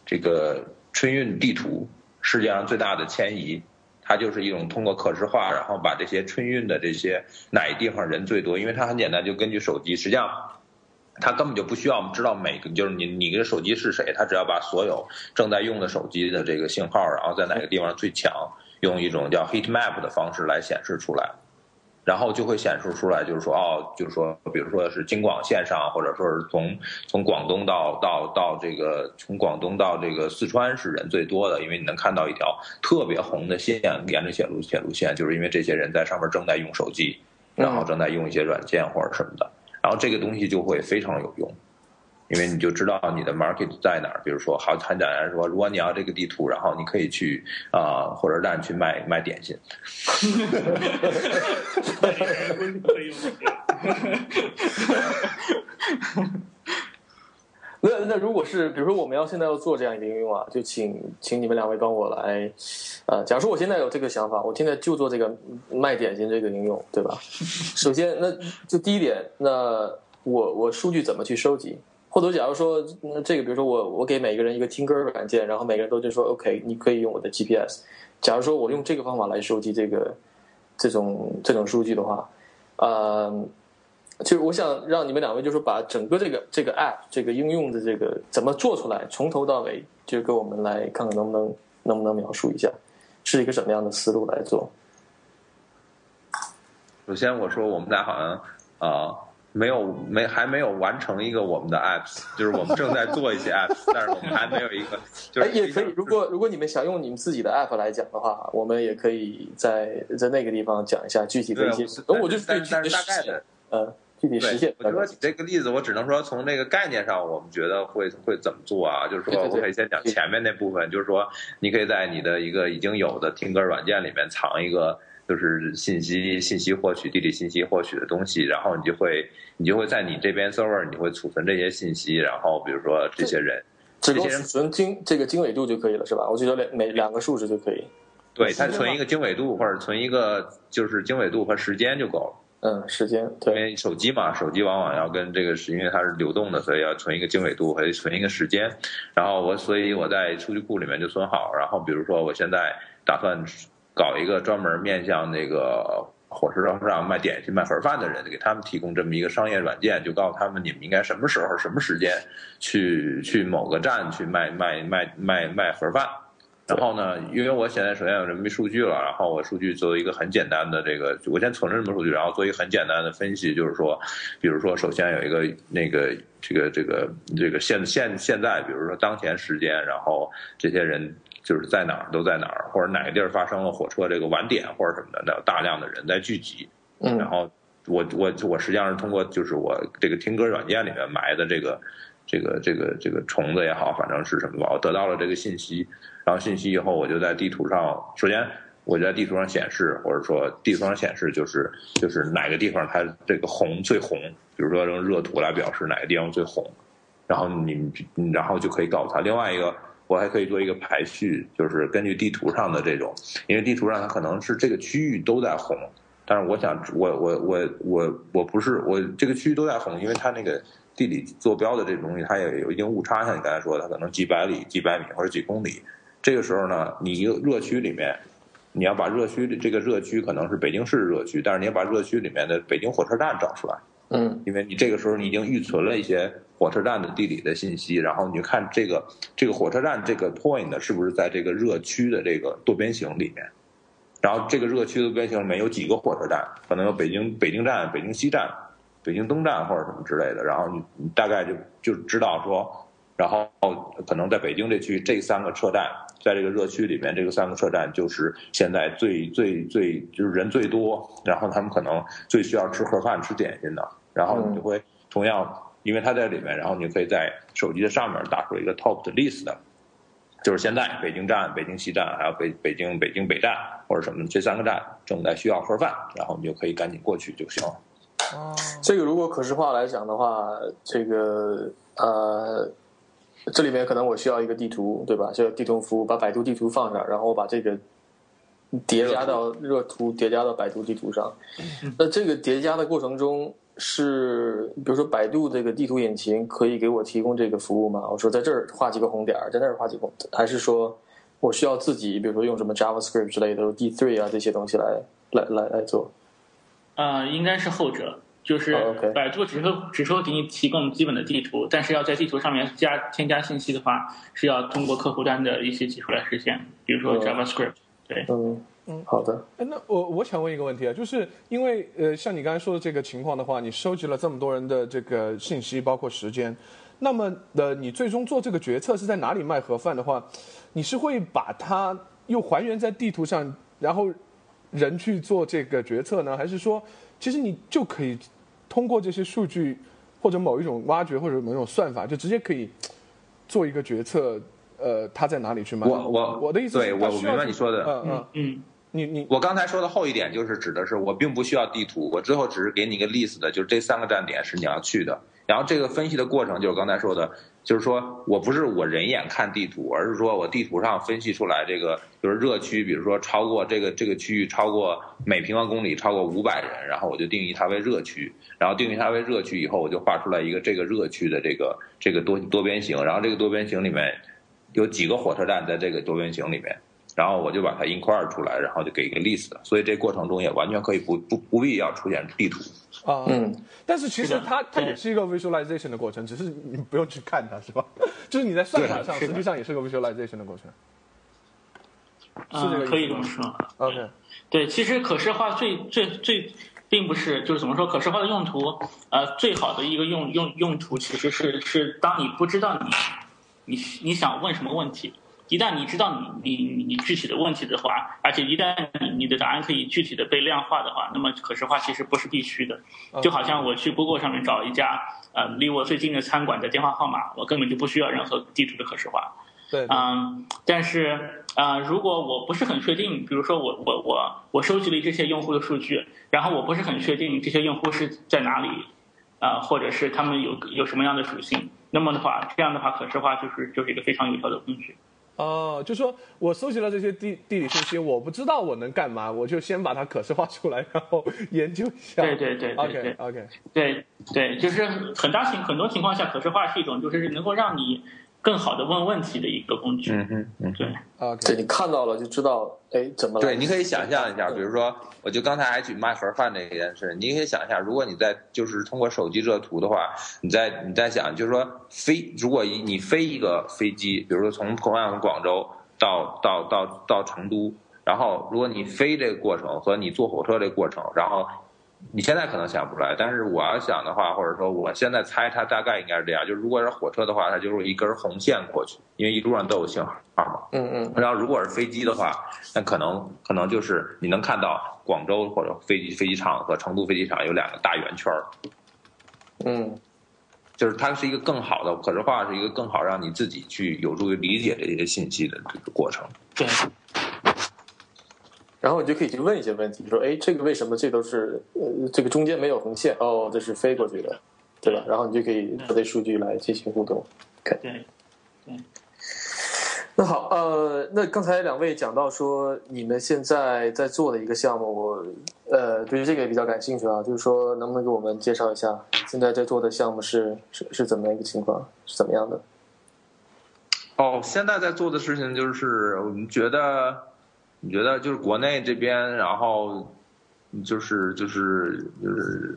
Speaker 2: 这个春运地图，世界上最大的迁移。它就是一种通过可视化，然后把这些春运的这些哪一地方人最多，因为它很简单，就根据手机，实际上它根本就不需要我们知道每个，就是你你的手机是谁，它只要把所有正在用的手机的这个信号，然后在哪个地方最强，用一种叫 heat map 的方式来显示出来，然后就会显示出来，就是说哦，就是说，比如说是京广线上，或者说是从从广东到到到这个从广东到这个四川是人最多的，因为你能看到一条特别红的线沿着铁路铁路线，就是因为这些人在上面正在用手机，然后正在用一些软件或者什么的。然后这个东西就会非常有用，因为你就知道你的 market 在哪儿。比如说，好很简单说，如果你要这个地图，然后你可以去啊、火车站去卖卖点心。
Speaker 1: 那那如果是比如说我们要现在要做这样一个应用啊，就请请你们两位帮我来，呃，假如说我现在有这个想法，我现在就做这个卖点心这个应用，对吧？首先，那就第一点，那我我数据怎么去收集？或者假如说，那这个比如说我我给每个人一个听歌软件，然后每个人都就说 OK，你可以用我的 GPS。假如说我用这个方法来收集这个这种这种数据的话，呃，就是我想让你们两位，就是把整个这个这个 app 这个应用的这个怎么做出来，从头到尾，就给我们来看看能不能能不能描述一下，是一个什么样的思路来做？
Speaker 2: 首先，我说我们俩好像啊、呃没有没还没有完成一个我们的 apps，就是我们正在做一些 apps，但是我们还没有一个，就 是
Speaker 1: 哎，也可以。如果如果你们想用你们自己的 app 来讲的话，我们也可以在在那个地方讲一下具体的一些。
Speaker 2: 对
Speaker 1: 我就是对
Speaker 2: 但是大概的，
Speaker 1: 呃，具体实现，
Speaker 2: 我说你这个例子，我只能说从这个概念上，我们觉得会会怎么做啊？就是说，我可以先讲前面那部分，就是说，你可以在你的一个已经有的听歌软件里面藏一个，就是信息信息获取、地理信息获取的东西，然后你就会你就会在你这边 server 你会储存这些信息，然后比如说这些人，
Speaker 1: 只够
Speaker 2: 这些人
Speaker 1: 储存经这个经纬度就可以了，是吧？我觉得两每两个数值就可以。
Speaker 2: 对他
Speaker 1: 时间吗
Speaker 2: 存一个经纬度或者存一个就是经纬度和时间就够了。
Speaker 1: 嗯，时间
Speaker 2: 因，为手机嘛，手机往往要跟这个是因为它是流动的，所以要存一个经纬度和存一个时间。然后我，所以我在数据库里面就存好。然后比如说，我现在打算搞一个专门面向那个火车上卖点心、卖盒饭的人，给他们提供这么一个商业软件，就告诉他们你们应该什么时候、什么时间去去某个站去卖卖卖卖卖盒饭。然后呢，因为我现在首先有人民币数据了，然后我数据做一个很简单的这个，我先存着这么数据，然后做一个很简单的分析，就是说，比如说首先有一个那个这个这个这个现现现在，比如说当前时间，然后这些人就是在哪儿都在哪儿，或者哪个地儿发生了火车这个晚点或者什么的，那有大量的人在聚集，
Speaker 1: 嗯。
Speaker 2: 然后我我我实际上是通过就是我这个听歌软件里面埋的这个这个这个这个虫子也好，反正是什么吧，我得到了这个信息，然后信息以后我就在地图上，首先我就在地图上显示，或者说地图上显示就是就是哪个地方它这个红最红，比如说用热图来表示哪个地方最红，然后你然后就可以告诉他。另外一个，我还可以做一个排序，就是根据地图上的这种，因为地图上它可能是这个区域都在红，但是我想我我我我我不是我这个区域都在红，因为它那个地理坐标的这种东西，它也有一定误差，像你刚才说的，它可能几百里、几百米或者几公里。这个时候呢，你一个热区里面，你要把热区这个热区可能是北京市热区，但是你要把热区里面的北京火车站找出来。
Speaker 1: 嗯
Speaker 2: 因为你这个时候你已经预存了一些火车站的地理的信息，然后你就看这个这个火车站这个 point 是不是在这个热区的这个多边形里面，然后这个热区的多边形里面有几个火车站，可能有北京北京站、北京西站、北京东站或者什么之类的，然后你你大概就就知道说，然后可能在北京这区这三个车站，在这个热区里面，这个三个车站就是现在最最最就是人最多，然后他们可能最需要吃盒饭、吃点心的，然后你就会同样，因为它在里面，然后你可以在手机的上面打出一个 top 的 list 的，就是现在北京站、北京西站，还有北北京北京北站或者什么这三个站正在需要盒饭，然后你就可以赶紧过去就行了。
Speaker 4: 哦，
Speaker 1: 这个如果可视化来讲的话，这个呃，这里面可能我需要一个地图，对吧？需要地图服务，把百度地图放上，然后我把这个叠加到热图，叠加到百度地图上。那这个叠加的过程中，是比如说百度这个地图引擎可以给我提供这个服务吗？我说在这儿画几个红点儿，在那儿画几个红，还是说我需要自己，比如说用什么 JavaScript 之类的 D3 啊这些东西来来来来做？
Speaker 3: 呃，应该是后者，就是百度只说只说给你提供基本的地图，但是要在地图上面加添加信息的话，是要通过客户端的一些技术来实现，比如说
Speaker 1: 哦
Speaker 3: JavaScript。对，
Speaker 1: 嗯嗯，好的。
Speaker 4: 哎，那我我想问一个问题啊，就是因为呃，像你刚才说的这个情况的话，你收集了这么多人的这个信息，包括时间，那么呃，你最终做这个决策是在哪里卖盒饭的话，你是会把它又还原在地图上，然后人去做这个决策呢，还是说其实你就可以通过这些数据或者某一种挖掘或者某一种算法，就直接可以做一个决策？呃，他在哪里去卖？
Speaker 2: 我我
Speaker 4: 我的意思是
Speaker 2: 对我我明白你说的
Speaker 4: 嗯嗯，
Speaker 3: 嗯，
Speaker 4: 你你
Speaker 2: 我刚才说的后一点就是指的是我并不需要地图，我最后只是给你一个 list 的，就是这三个站点是你要去的。然后这个分析的过程就是刚才说的，就是说我不是我人眼看地图，而是说我地图上分析出来这个就是热区，比如说超过这个这个区域超过每平方公里超过五百人，然后我就定义它为热区，然后定义它为热区以后，我就画出来一个这个热区的这个这个多多边形，然后这个多边形里面有几个火车站在这个多边形里面。然后我就把它 inquire 出来，然后就给一个 list，所以这过程中也完全可以不不不必要出现地图。
Speaker 4: 啊，
Speaker 1: 嗯，
Speaker 4: 但是其实它它也是一个 visualization 的过程，只是你不用去看它，是吧？就是你在算法上，实际上也是个 visualization 的过程。是这个意思吗
Speaker 3: 嗯，可以这么说。
Speaker 4: OK，
Speaker 3: 对，其实可视化最最最，并不是就是怎么说，可视化的用途，呃，最好的一个用用用途其实是是当你不知道你你你想问什么问题，一旦你知道你你你你具体的问题的话，而且一旦你你的答案可以具体的被量化的话，那么可视化其实不是必须的。就好像我去 Google 上面找一家呃离我最近的餐馆的电话号码，我根本就不需要任何地图的可视化。
Speaker 4: 对，对
Speaker 3: 嗯，但是呃，如果我不是很确定，比如说我我我我收集了这些用户的数据，然后我不是很确定这些用户是在哪里，啊、或者是他们有有什么样的属性，那么的话，这样的话可视化就是就是一个非常有效的工具。
Speaker 4: 哦，就说我搜集了这些地地理信息，我不知道我能干嘛，我就先把它可视化出来，然后研究一下。
Speaker 3: 对对对对
Speaker 4: OK OK，
Speaker 3: 对对，就是很大情很多情况下，可视化是一种就是能够让你更好的问问题的一个工具。
Speaker 2: 嗯嗯嗯。
Speaker 3: 对
Speaker 4: ，OK，
Speaker 1: 对你看到了就知道，哎，怎么
Speaker 2: 对，你可以想象一下，比如说，我就刚才还举卖盒饭这件事，你可以想一下，如果你在就是通过手机热图的话，你在你在想，就是说飞，如果一你飞一个飞机，比如说从同样从广州到到到到成都，然后如果你飞这个过程和你坐火车这个过程，然后你现在可能想不出来，但是我要想的话，或者说我现在猜它大概应该是这样，就是如果是火车的话，它就是一根红线过去，因为一路上都有信号嘛。
Speaker 1: 嗯嗯
Speaker 2: 然后如果是飞机的话，那可能可能就是你能看到广州或者飞机飞机场和成都飞机场有两个大圆圈儿，
Speaker 1: 嗯
Speaker 2: 就是它是一个更好的可视化，是一个更好让你自己去有助于理解这些信息的这个过程。
Speaker 3: 对，
Speaker 1: 然后你就可以去问一些问题，说，哎，这个为什么这都是呃，这个中间没有横线？哦，这是飞过去的，对吧？然后你就可以和这数据来进行互动。
Speaker 3: 对，
Speaker 1: 那好，呃，那刚才两位讲到说你们现在在做的一个项目，我呃对于这个也比较感兴趣啊，就是说能不能给我们介绍一下现在在做的项目是是是怎么样一个情况，是怎么样的？
Speaker 2: 哦，现在在做的事情就是，我们觉得，你觉得就是国内这边，然后就是就是就是，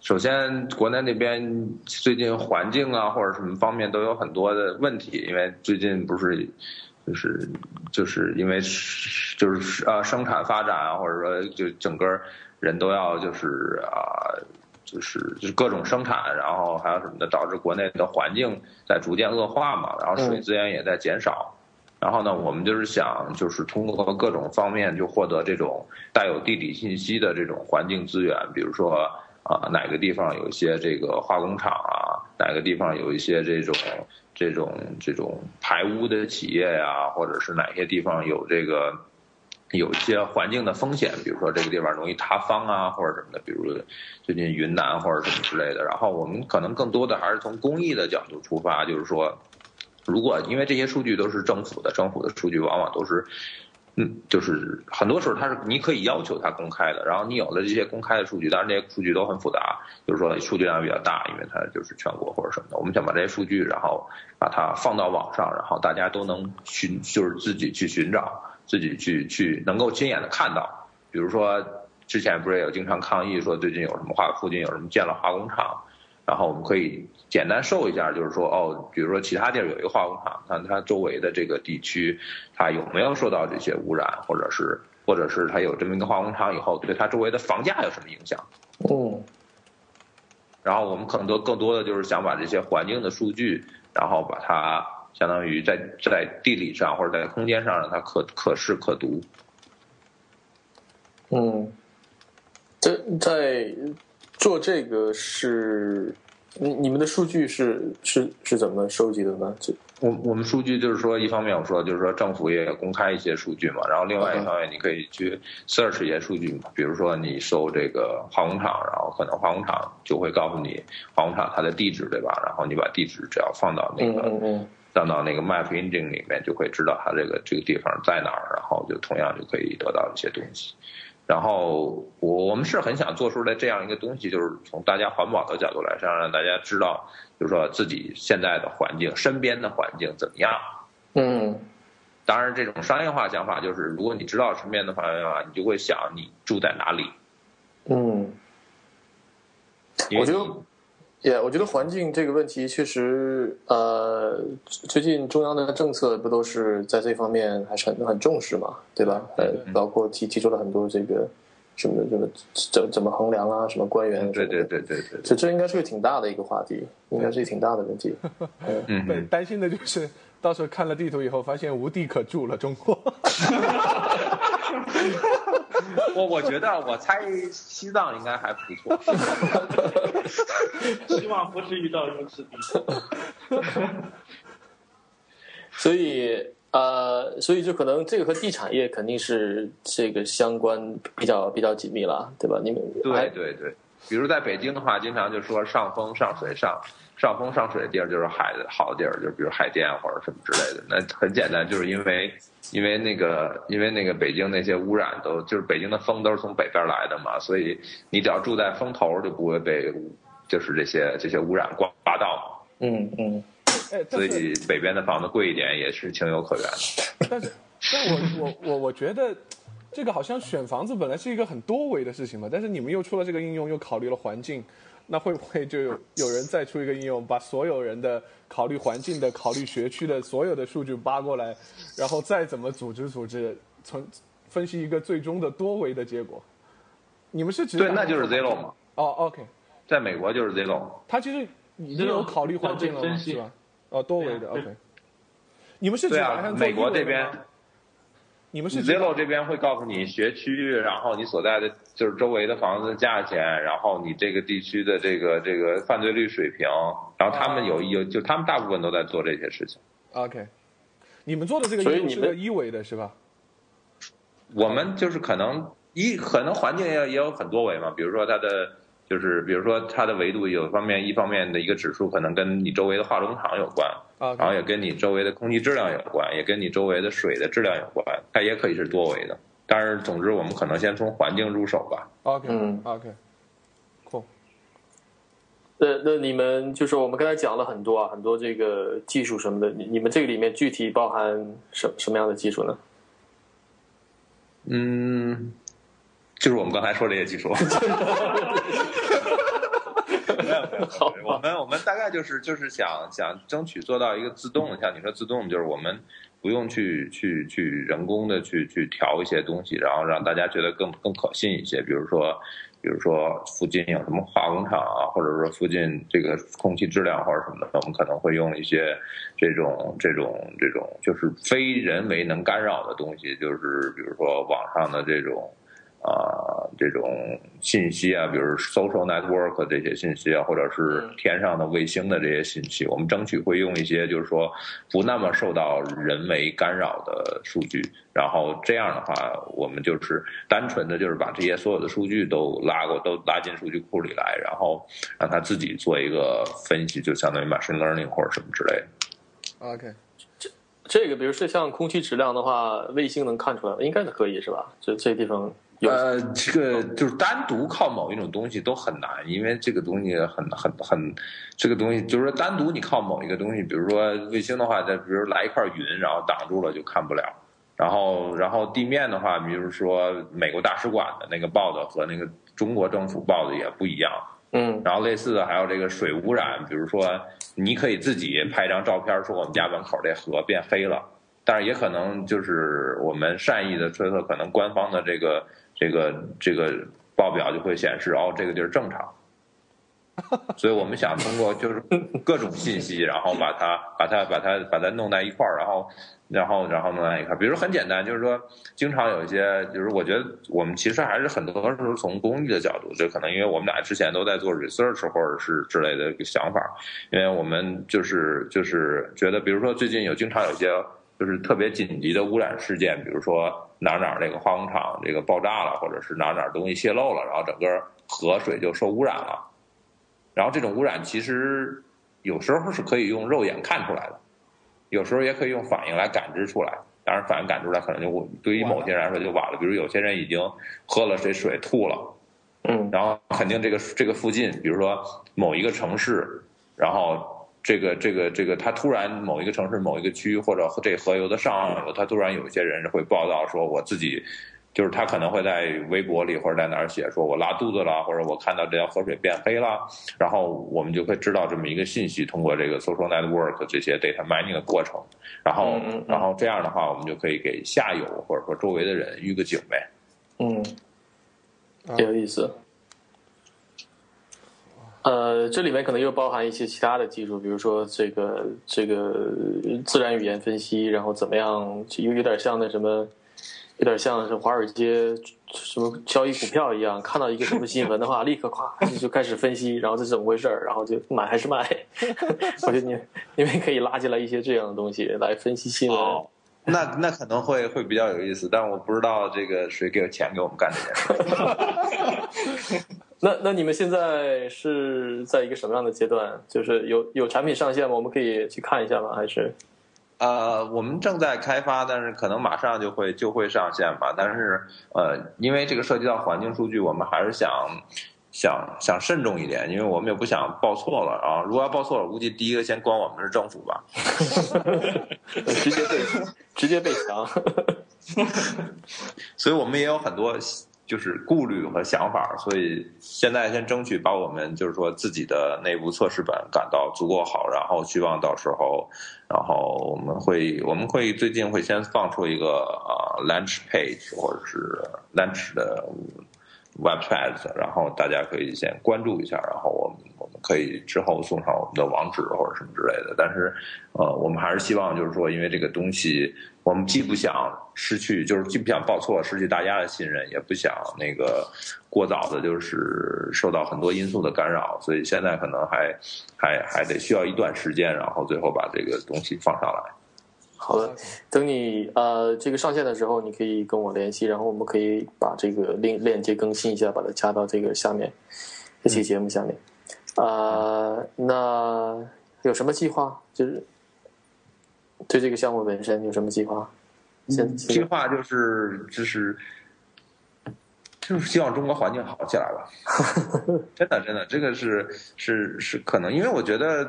Speaker 2: 首先国内那边最近环境啊或者什么方面都有很多的问题，因为最近不是就是就是因为就是呃生产发展啊，或者说就整个人都要就是啊。就是就是各种生产，然后还有什么的，导致国内的环境在逐渐恶化嘛，然后水资源也在减少。然后呢，我们就是想，就是通过各种方面就获得这种带有地理信息的这种环境资源，比如说啊、哪个地方有一些这个化工厂啊，哪个地方有一些这种这种这种排污的企业呀、或者是哪些地方有这个有一些环境的风险，比如说这个地方容易塌方啊，或者什么的，比如最近云南或者什么之类的。然后我们可能更多的还是从公益的角度出发，就是说，如果因为这些数据都是政府的，政府的数据往往都是。嗯，就是很多时候它是你可以要求它公开的，然后你有了这些公开的数据，当然这些数据都很复杂，就是说数据量比较大，因为它就是全国或者什么的。我们想把这些数据，然后把它放到网上，然后大家都能寻，就是自己去寻找，自己去去能够亲眼的看到。比如说之前不是也有经常抗议说最近有什么化附近有什么建了化工厂。然后我们可以简单说一下，就是说，哦，比如说其他地儿有一个化工厂，看它周围的这个地区，它有没有受到这些污染，或者是，或者是它有这么一个化工厂以后，对它周围的房价有什么影响？
Speaker 1: 嗯。
Speaker 2: 然后我们可能都更多的就是想把这些环境的数据，然后把它相当于在在地理上或者在空间上让它可可视可读。
Speaker 1: 嗯，这在。做这个是，你你们的数据是是是怎么收集的呢？就
Speaker 2: 我我们数据就是说，一方面我说就是说政府也公开一些数据嘛，然后另外一方面你可以去 search 一些数据嘛，比如说你搜这个化工厂，然后可能化工厂就会告诉你化工厂它的地址，对吧？然后你把地址只要放到那个放到那个 map engine 里面，就会知道它这个这个地方在哪儿，然后就同样就可以得到一些东西。然后我我们是很想做出来这样一个东西，就是从大家环保的角度来上，让大家知道，就是说自己现在的环境、身边的环境怎么样。
Speaker 1: 嗯，
Speaker 2: 当然，这种商业化想法就是，如果你知道身边的环境啊，你就会想你住在哪里。
Speaker 1: 嗯，我觉得。也，我觉得环境这个问题确实，呃，最近中央的政策不都是在这方面还是很很重视嘛，对吧？呃，包括提提出了很多这个什么什么怎怎么衡量啊，什么官员，
Speaker 2: 对对对对对，
Speaker 1: 这这应该是个挺大的一个话题，应该是一个挺大的问题。
Speaker 4: 嗯，对，担心的就是到时候看了地图以后，发现无地可住了，中国。
Speaker 2: 我我觉得，我猜西藏应该还不错。
Speaker 3: 希望不是遇到如此地步。
Speaker 1: 所以，呃，所以就可能这个和地产业肯定是这个相关比较比较紧密了，对吧？你们
Speaker 2: 对对对，比如在北京的话，经常就说上风上水上。上风上水的地儿就是海的好的地儿，就比如海淀或者什么之类的。那很简单，就是因为因为那个因为那个北京那些污染都就是北京的风都是从北边来的嘛，所以你只要住在风头就不会被就是这些这些污染刮刮到。
Speaker 1: 嗯嗯。
Speaker 2: 所以北边的房子贵一点也是情有可原
Speaker 4: 的。但是，但我我我我觉得这个好像选房子本来是一个很多维的事情嘛，但是你们又出了这个应用，又考虑了环境。那会不会就有有人再出一个应用，把所有人的考虑环境的、考虑学区的所有的数据扒过来，然后再怎么组织组织，从分析一个最终的多维的结果？你们是指
Speaker 2: 对，那就是 Zero 嘛？
Speaker 4: 哦，OK，
Speaker 2: 在美国就是 Zero。
Speaker 4: 它其实已经有考虑环境了，是吧？哦，多维的 OK。你们是指
Speaker 2: 美国这边？
Speaker 4: 你们是
Speaker 2: Zillow 这边会告诉你学区，然后你所在的就是周围的房子的价钱，然后你这个地区的这个这个犯罪率水平，然后他们有有就他们大部分都在做这些事情。
Speaker 4: OK，你们做的这个应用是个一维的是吧？
Speaker 2: 我们就是可能一可能环境也也有很多维嘛，比如说它的。就是比如说它的维度有方面，一方面的一个指数可能跟你周围的化工厂有关，然后也跟你周围的空气质量有关，也跟你周围的水的质量有关，它也可以是多维的。但是总之，我们可能先从环境入手吧。
Speaker 4: OK，嗯，OK，cool。
Speaker 1: 那那你们就是我们刚才讲了很多啊，很多这个技术什么的，你你们这个里面具体包含什什么样的技术呢？
Speaker 2: 嗯。就是我们刚才说这些技术，好，我们我们大概就是就是想想争取做到一个自动，像你说自动，就是我们不用去去去人工的去去调一些东西，然后让大家觉得更更可信一些。比如说，比如说附近有什么化工厂啊，或者说附近这个空气质量或者什么的，我们可能会用一些这种这种这种就是非人为能干扰的东西，就是比如说网上的这种。啊，这种信息啊，比如 social network 这些信息啊，或者是天上的卫星的这些信息，我们争取会用一些就是说不那么受到人为干扰的数据。然后这样的话，我们就是单纯的就是把这些所有的数据都拉过，都拉进数据库里来，然后让它自己做一个分析，就相当于 machine learning 或者什么之类的。
Speaker 4: OK，
Speaker 1: 这这个，比如说像空气质量的话，卫星能看出来，应该是可以是吧？这这地方有
Speaker 2: 呃，这个就是单独靠某一种东西都很难，因为这个东西很很很，这个东西就是说单独你靠某一个东西，比如说卫星的话，再比如来一块云，然后挡住了就看不了。然后然后地面的话，比如说美国大使馆的那个报道和那个中国政府报的也不一样。
Speaker 1: 嗯，
Speaker 2: 然后类似的还有这个水污染，比如说你可以自己拍张照片说我们家门口这河变黑了，但是也可能就是我们善意的推测，可能官方的这个这个这个报表就会显示哦这个地儿正常，所以我们想通过就是各种信息，然后把它把它把它把它弄在一块儿，然后。然后，然后弄在一块儿，比如很简单，就是说，经常有一些，就是我觉得我们其实还是很多时候从公益的角度，就可能因为我们俩之前都在做 research 或者是之类的一个想法，因为我们就是就是觉得，比如说最近有经常有些就是特别紧急的污染事件，比如说哪哪那个化工厂这个爆炸了，或者是哪哪东西泄漏了，然后整个河水就受污染了，然后这种污染其实有时候是可以用肉眼看出来的。有时候也可以用反应来感知出来，当然反应感知出来可能就对于某些人来说就晚了。比如有些人已经喝了这水吐了，
Speaker 1: 嗯，
Speaker 2: 然后肯定这个这个附近，比如说某一个城市，然后这个这个这个他突然某一个城市某一个区或者这河流的上游，他突然有一些人会报道说我自己。就是他可能会在微博里或者在哪儿写，说我拉肚子了，或者我看到这条河水变黑了，然后我们就会知道这么一个信息，通过这个 social network 这些 data mining 的过程，然后然后这样的话，我们就可以给下游或者说周围的人预个警呗。
Speaker 1: 嗯，挺有意思。呃，这里面可能又包含一些其他的技术，比如说这个这个自然语言分析，然后怎么样，有有点像那什么。有点像是华尔街什么交易股票一样，看到一个什么新闻的话，立刻咵就开始分析，然后这是怎么回事儿，然后就买还是卖。我觉得你你们可以拉进来一些这样的东西来分析新闻。
Speaker 2: 那那可能会会比较有意思，但我不知道这个谁给钱给我们干这件
Speaker 1: 事。那那你们现在是在一个什么样的阶段？就是有有产品上线吗？我们可以去看一下吗？还是？
Speaker 2: 呃，我们正在开发，但是可能马上就会就会上线吧。但是呃，因为这个涉及到环境数据，我们还是想想想慎重一点，因为我们也不想报错了啊。如果要报错了，估计第一个先关我们是政府吧。
Speaker 1: 直接被直接被强。
Speaker 2: 所以我们也有很多。就是顾虑和想法，所以现在先争取把我们就是说自己的内部测试本赶到足够好，然后希望到时候，然后我们会我们会最近会先放出一个呃 launch page 或者是 launch 的 website，然后大家可以先关注一下，然后我们我们可以之后送上我们的网址或者什么之类的。但是呃，我们还是希望就是说，因为这个东西。我们既不想失去，就是既不想报错，失去大家的信任，也不想那个过早的，就是受到很多因素的干扰，所以现在可能还还还得需要一段时间，然后最后把这个东西放上来。
Speaker 1: 好的，等你呃这个上线的时候，你可以跟我联系，然后我们可以把这个链链接更新一下，把它加到这个下面这期节目下面。呃，那有什么计划？就是。对这个项目本身有什么计划？现
Speaker 2: 计划就是就是就是希望中国环境好起来吧。真的真的，这个是是是可能，因为我觉得，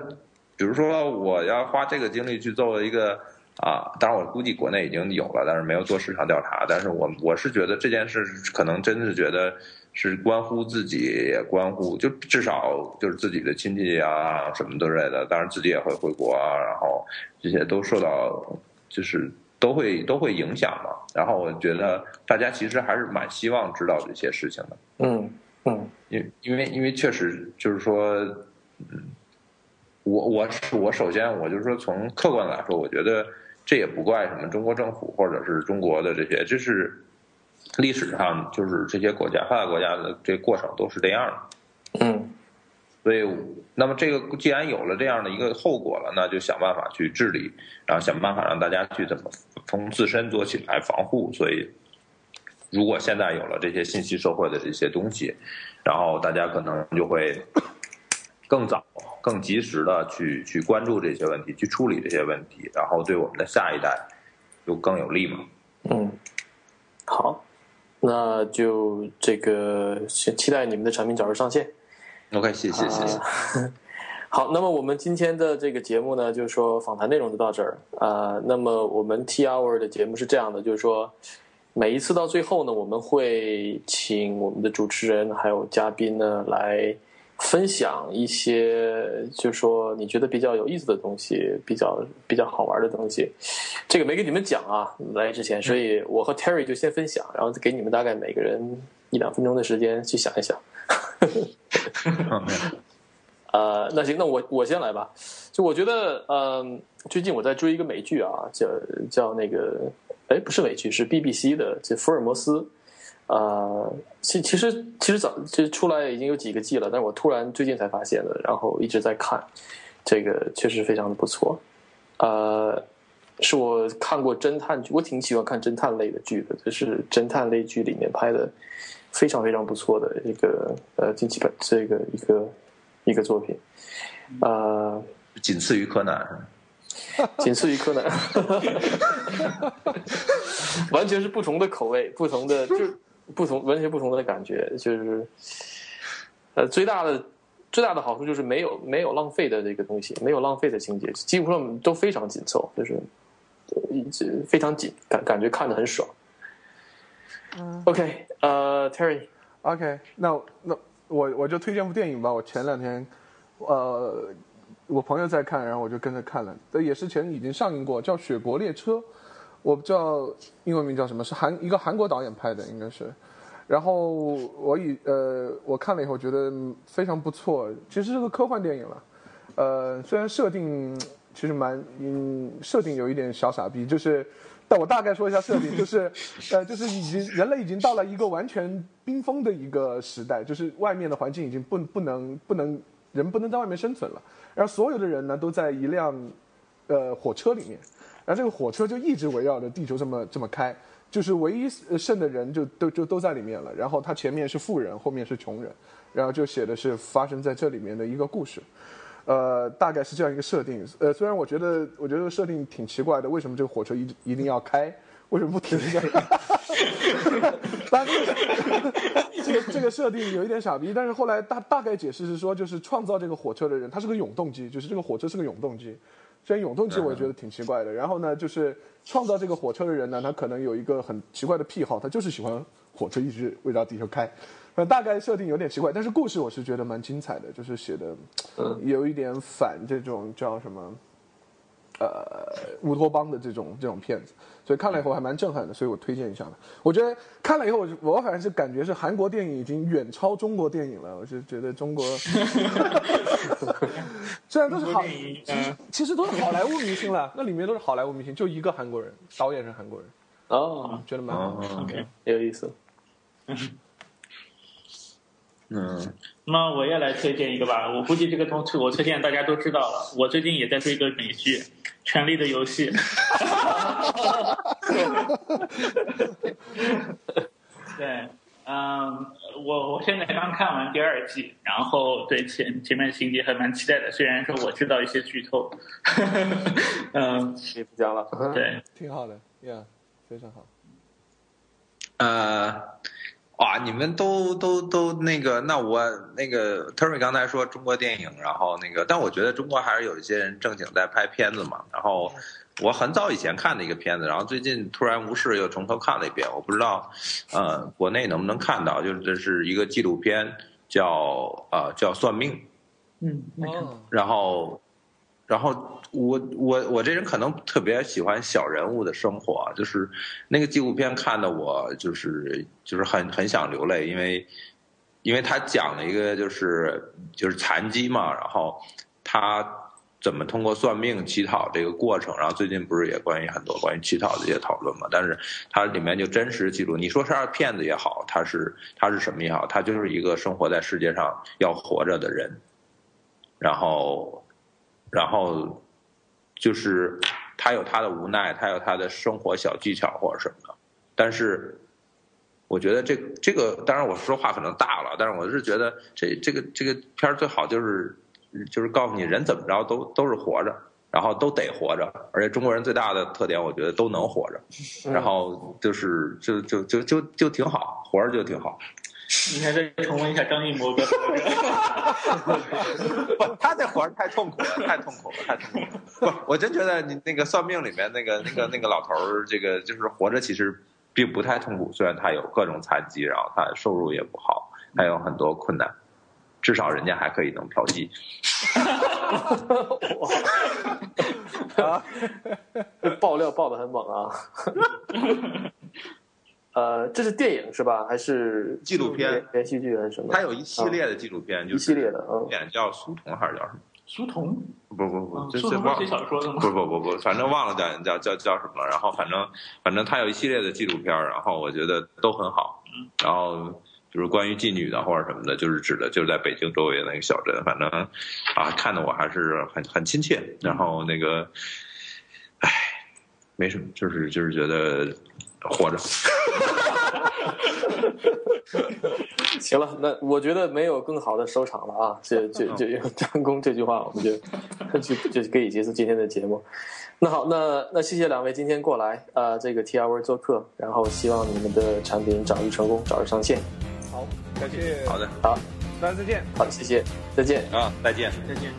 Speaker 2: 比如说我要花这个精力去做一个啊，当然我估计国内已经有了，但是没有做市场调查。但是我我是觉得这件事可能真的是觉得。是关乎自己，也关乎就至少就是自己的亲戚啊什么之类的，当然自己也会回国啊，然后这些都受到就是都会都会影响嘛。然后我觉得大家其实还是蛮希望知道这些事情的。
Speaker 1: 嗯嗯，
Speaker 2: 因因为因为确实就是说，嗯，我我我首先我就是说从客观来说，我觉得这也不怪什么中国政府或者是中国的这些，这是。历史上就是这些国家发达国家的这过程都是这样的。
Speaker 1: 嗯
Speaker 2: 所以，那么这个既然有了这样的一个后果了，那就想办法去治理，然后想办法让大家去怎么从自身做起来防护。所以，如果现在有了这些信息社会的这些东西，然后大家可能就会更早、更及时的去去关注这些问题，去处理这些问题，然后对我们的下一代就更有利嘛。
Speaker 1: 嗯，好，那就这个期期待你们的产品早日上线。
Speaker 2: OK，谢谢谢谢。
Speaker 1: 啊好，那么我们今天的这个节目呢，就是说访谈内容就到这儿啊、那么我们 T Hour 的节目是这样的，就是说每一次到最后呢，我们会请我们的主持人还有嘉宾呢来分享一些，就是说你觉得比较有意思的东西，比较比较好玩的东西。这个没给你们讲啊，来之前，所以我和 Terry 就先分享，然后给你们大概每个人一两分钟的时间去想一想。呃，那行，那我我先来吧。就我觉得，嗯、最近我在追一个美剧啊，叫叫那个，哎，不是美剧，是 BBC 的，叫福尔摩斯。呃，其其实其实早这出来已经有几个季了，但是我突然最近才发现的，然后一直在看，这个确实非常的不错。呃，是我看过侦探剧，我挺喜欢看侦探类的剧的，就是侦探类剧里面拍的非常非常不错的一个呃近期版这个一个一个作品，呃，
Speaker 2: 仅次于柯南。
Speaker 1: 仅次于柯南，完全是不同的口味，不同的就是不同完全不同的感觉，就是呃最大的最大的好处就是没有没有浪费的这个东西，没有浪费的情节，几乎上都非常紧凑，就是呃一直非常紧，感感觉看得很爽。OK，呃
Speaker 4: ，Terry，OK，那那我我就推荐部电影吧。我前两天，呃，我朋友在看，然后我就跟着看了。这也是前已经上映过，叫《雪国列车》，我不知道英文名叫什么，是韩一个韩国导演拍的，应该是。然后我以呃我看了以后觉得非常不错，其实是个科幻电影了。呃，虽然设定其实蛮嗯设定有一点小傻逼，就是。但我大概说一下设定，就是，呃，就是已经人类已经到了一个完全冰封的一个时代，就是外面的环境已经不不能不能人不能在外面生存了，然后所有的人呢都在一辆呃火车里面，然后这个火车就一直围绕着地球这么这么开，就是唯一剩的人就都就都在里面了，然后他前面是富人，后面是穷人，然后就写的是发生在这里面的一个故事。呃，大概是这样一个设定。呃，虽然我觉得，我觉得设定挺奇怪的，为什么这个火车一一定要开？为什么不停下来？当然，这个这个设定有一点傻逼，但是后来大大概解释是说，就是创造这个火车的人，他是个永动机，就是这个火车是个永动机。虽然永动机我也觉得挺奇怪的，然后呢，就是创造这个火车的人呢，他可能有一个很奇怪的癖好，他就是喜欢火车一直围绕地球开。呃，大概设定有点奇怪，但是故事我是觉得蛮精彩的，就是写的有一点反这种叫什么，呃，乌托邦的这种这种片子，所以看了以后还蛮震撼的，所以我推荐一下的。我觉得看了以后，我我反正是感觉是韩国电影已经远超中国电影了，我是觉得中国 虽然都是好，其实其实都是好莱坞明星了，那里面都是好莱坞明星，就一个韩国人，导演是韩国人，
Speaker 1: 哦，
Speaker 4: 觉得蛮好。
Speaker 2: 哦
Speaker 3: ，OK，
Speaker 1: 有意思。
Speaker 2: 嗯，
Speaker 3: 那我也来推荐一个吧。我估计这个东西我推荐大家都知道了。我最近也在追一个美剧《权力的游戏》。对，嗯，我我现在刚看完第二季，然后对前前面情节还蛮期待的。虽然说我知道一些剧透，嗯，
Speaker 1: 也不讲了。
Speaker 3: 对，
Speaker 4: 挺好的，Yeah，非常好。
Speaker 2: 呃，哇，你们都都都那个，那我那个 Terry 刚才说中国电影，然后那个，但我觉得中国还是有一些人正经在拍片子嘛。然后我很早以前看的一个片子，然后最近突然无事又从头看了一遍，我不知道呃国内能不能看到，就是这是一个纪录片，叫呃叫算命。
Speaker 3: 嗯，
Speaker 4: 哦，
Speaker 2: 然后，然后我我我这人可能特别喜欢小人物的生活，就是那个纪录片看的我就是就是很很想流泪，因为因为他讲了一个就是就是残疾嘛，然后他怎么通过算命乞讨这个过程，然后最近不是也关于很多关于乞讨的一些讨论嘛？但是它里面就真实记录，你说他是骗子也好，他是他是什么也好，他就是一个生活在世界上要活着的人，然后然后就是他有他的无奈，他有他的生活小技巧或者什么的，但是。我觉得这这个，当然我说话可能大了，但是我是觉得这这个这个片儿最好就是就是告诉你人怎么着都都是活着，然后都得活着，而且中国人最大的特点，我觉得都能活着，然后就是就就就就就挺好，活着就挺好。
Speaker 3: 你还在重温一下张艺谋的。
Speaker 2: 不，他这活儿太痛苦了，太痛苦了，太痛苦了。不，我真觉得你那个算命里面那个那个那个老头儿，这个就是活着，其实。并不太痛苦，虽然他有各种残疾，然后他收入也不好，还有很多困难，至少人家还可以能嫖妓。
Speaker 1: 啊！爆料爆的很猛啊！呃，这是电影是吧？还是
Speaker 2: 纪录片、
Speaker 1: 连续剧还是什么？
Speaker 2: 它有一系列的纪录片，就
Speaker 1: 一系列的，嗯，
Speaker 2: 叫苏童还是叫什么？
Speaker 3: 苏童？
Speaker 2: 不不不，这
Speaker 3: 是
Speaker 2: 忘
Speaker 3: 写小说的吗？
Speaker 2: 不不不不，反正忘了叫叫叫叫什么了。然后反正反正他有一系列的纪录片，然后我觉得都很好。然后就是关于妓女的或者什么的，就是指的就是在北京周围的那个小镇。反正啊，看的我还是很很亲切。然后那个，唉，没什么，就是就是觉得活着。
Speaker 1: 行了，那我觉得没有更好的收场了啊！这这这用张工这句话，我们就就就可以结束今天的节目。那好，那那谢谢两位今天过来啊，这个 T R V 做客，然后希望你们的产品早日成功，早日上线。
Speaker 4: 好，感谢。
Speaker 2: 好的，
Speaker 1: 好，
Speaker 4: 大家再见。
Speaker 1: 好，谢谢，再见
Speaker 2: 啊，再见，
Speaker 3: 再见。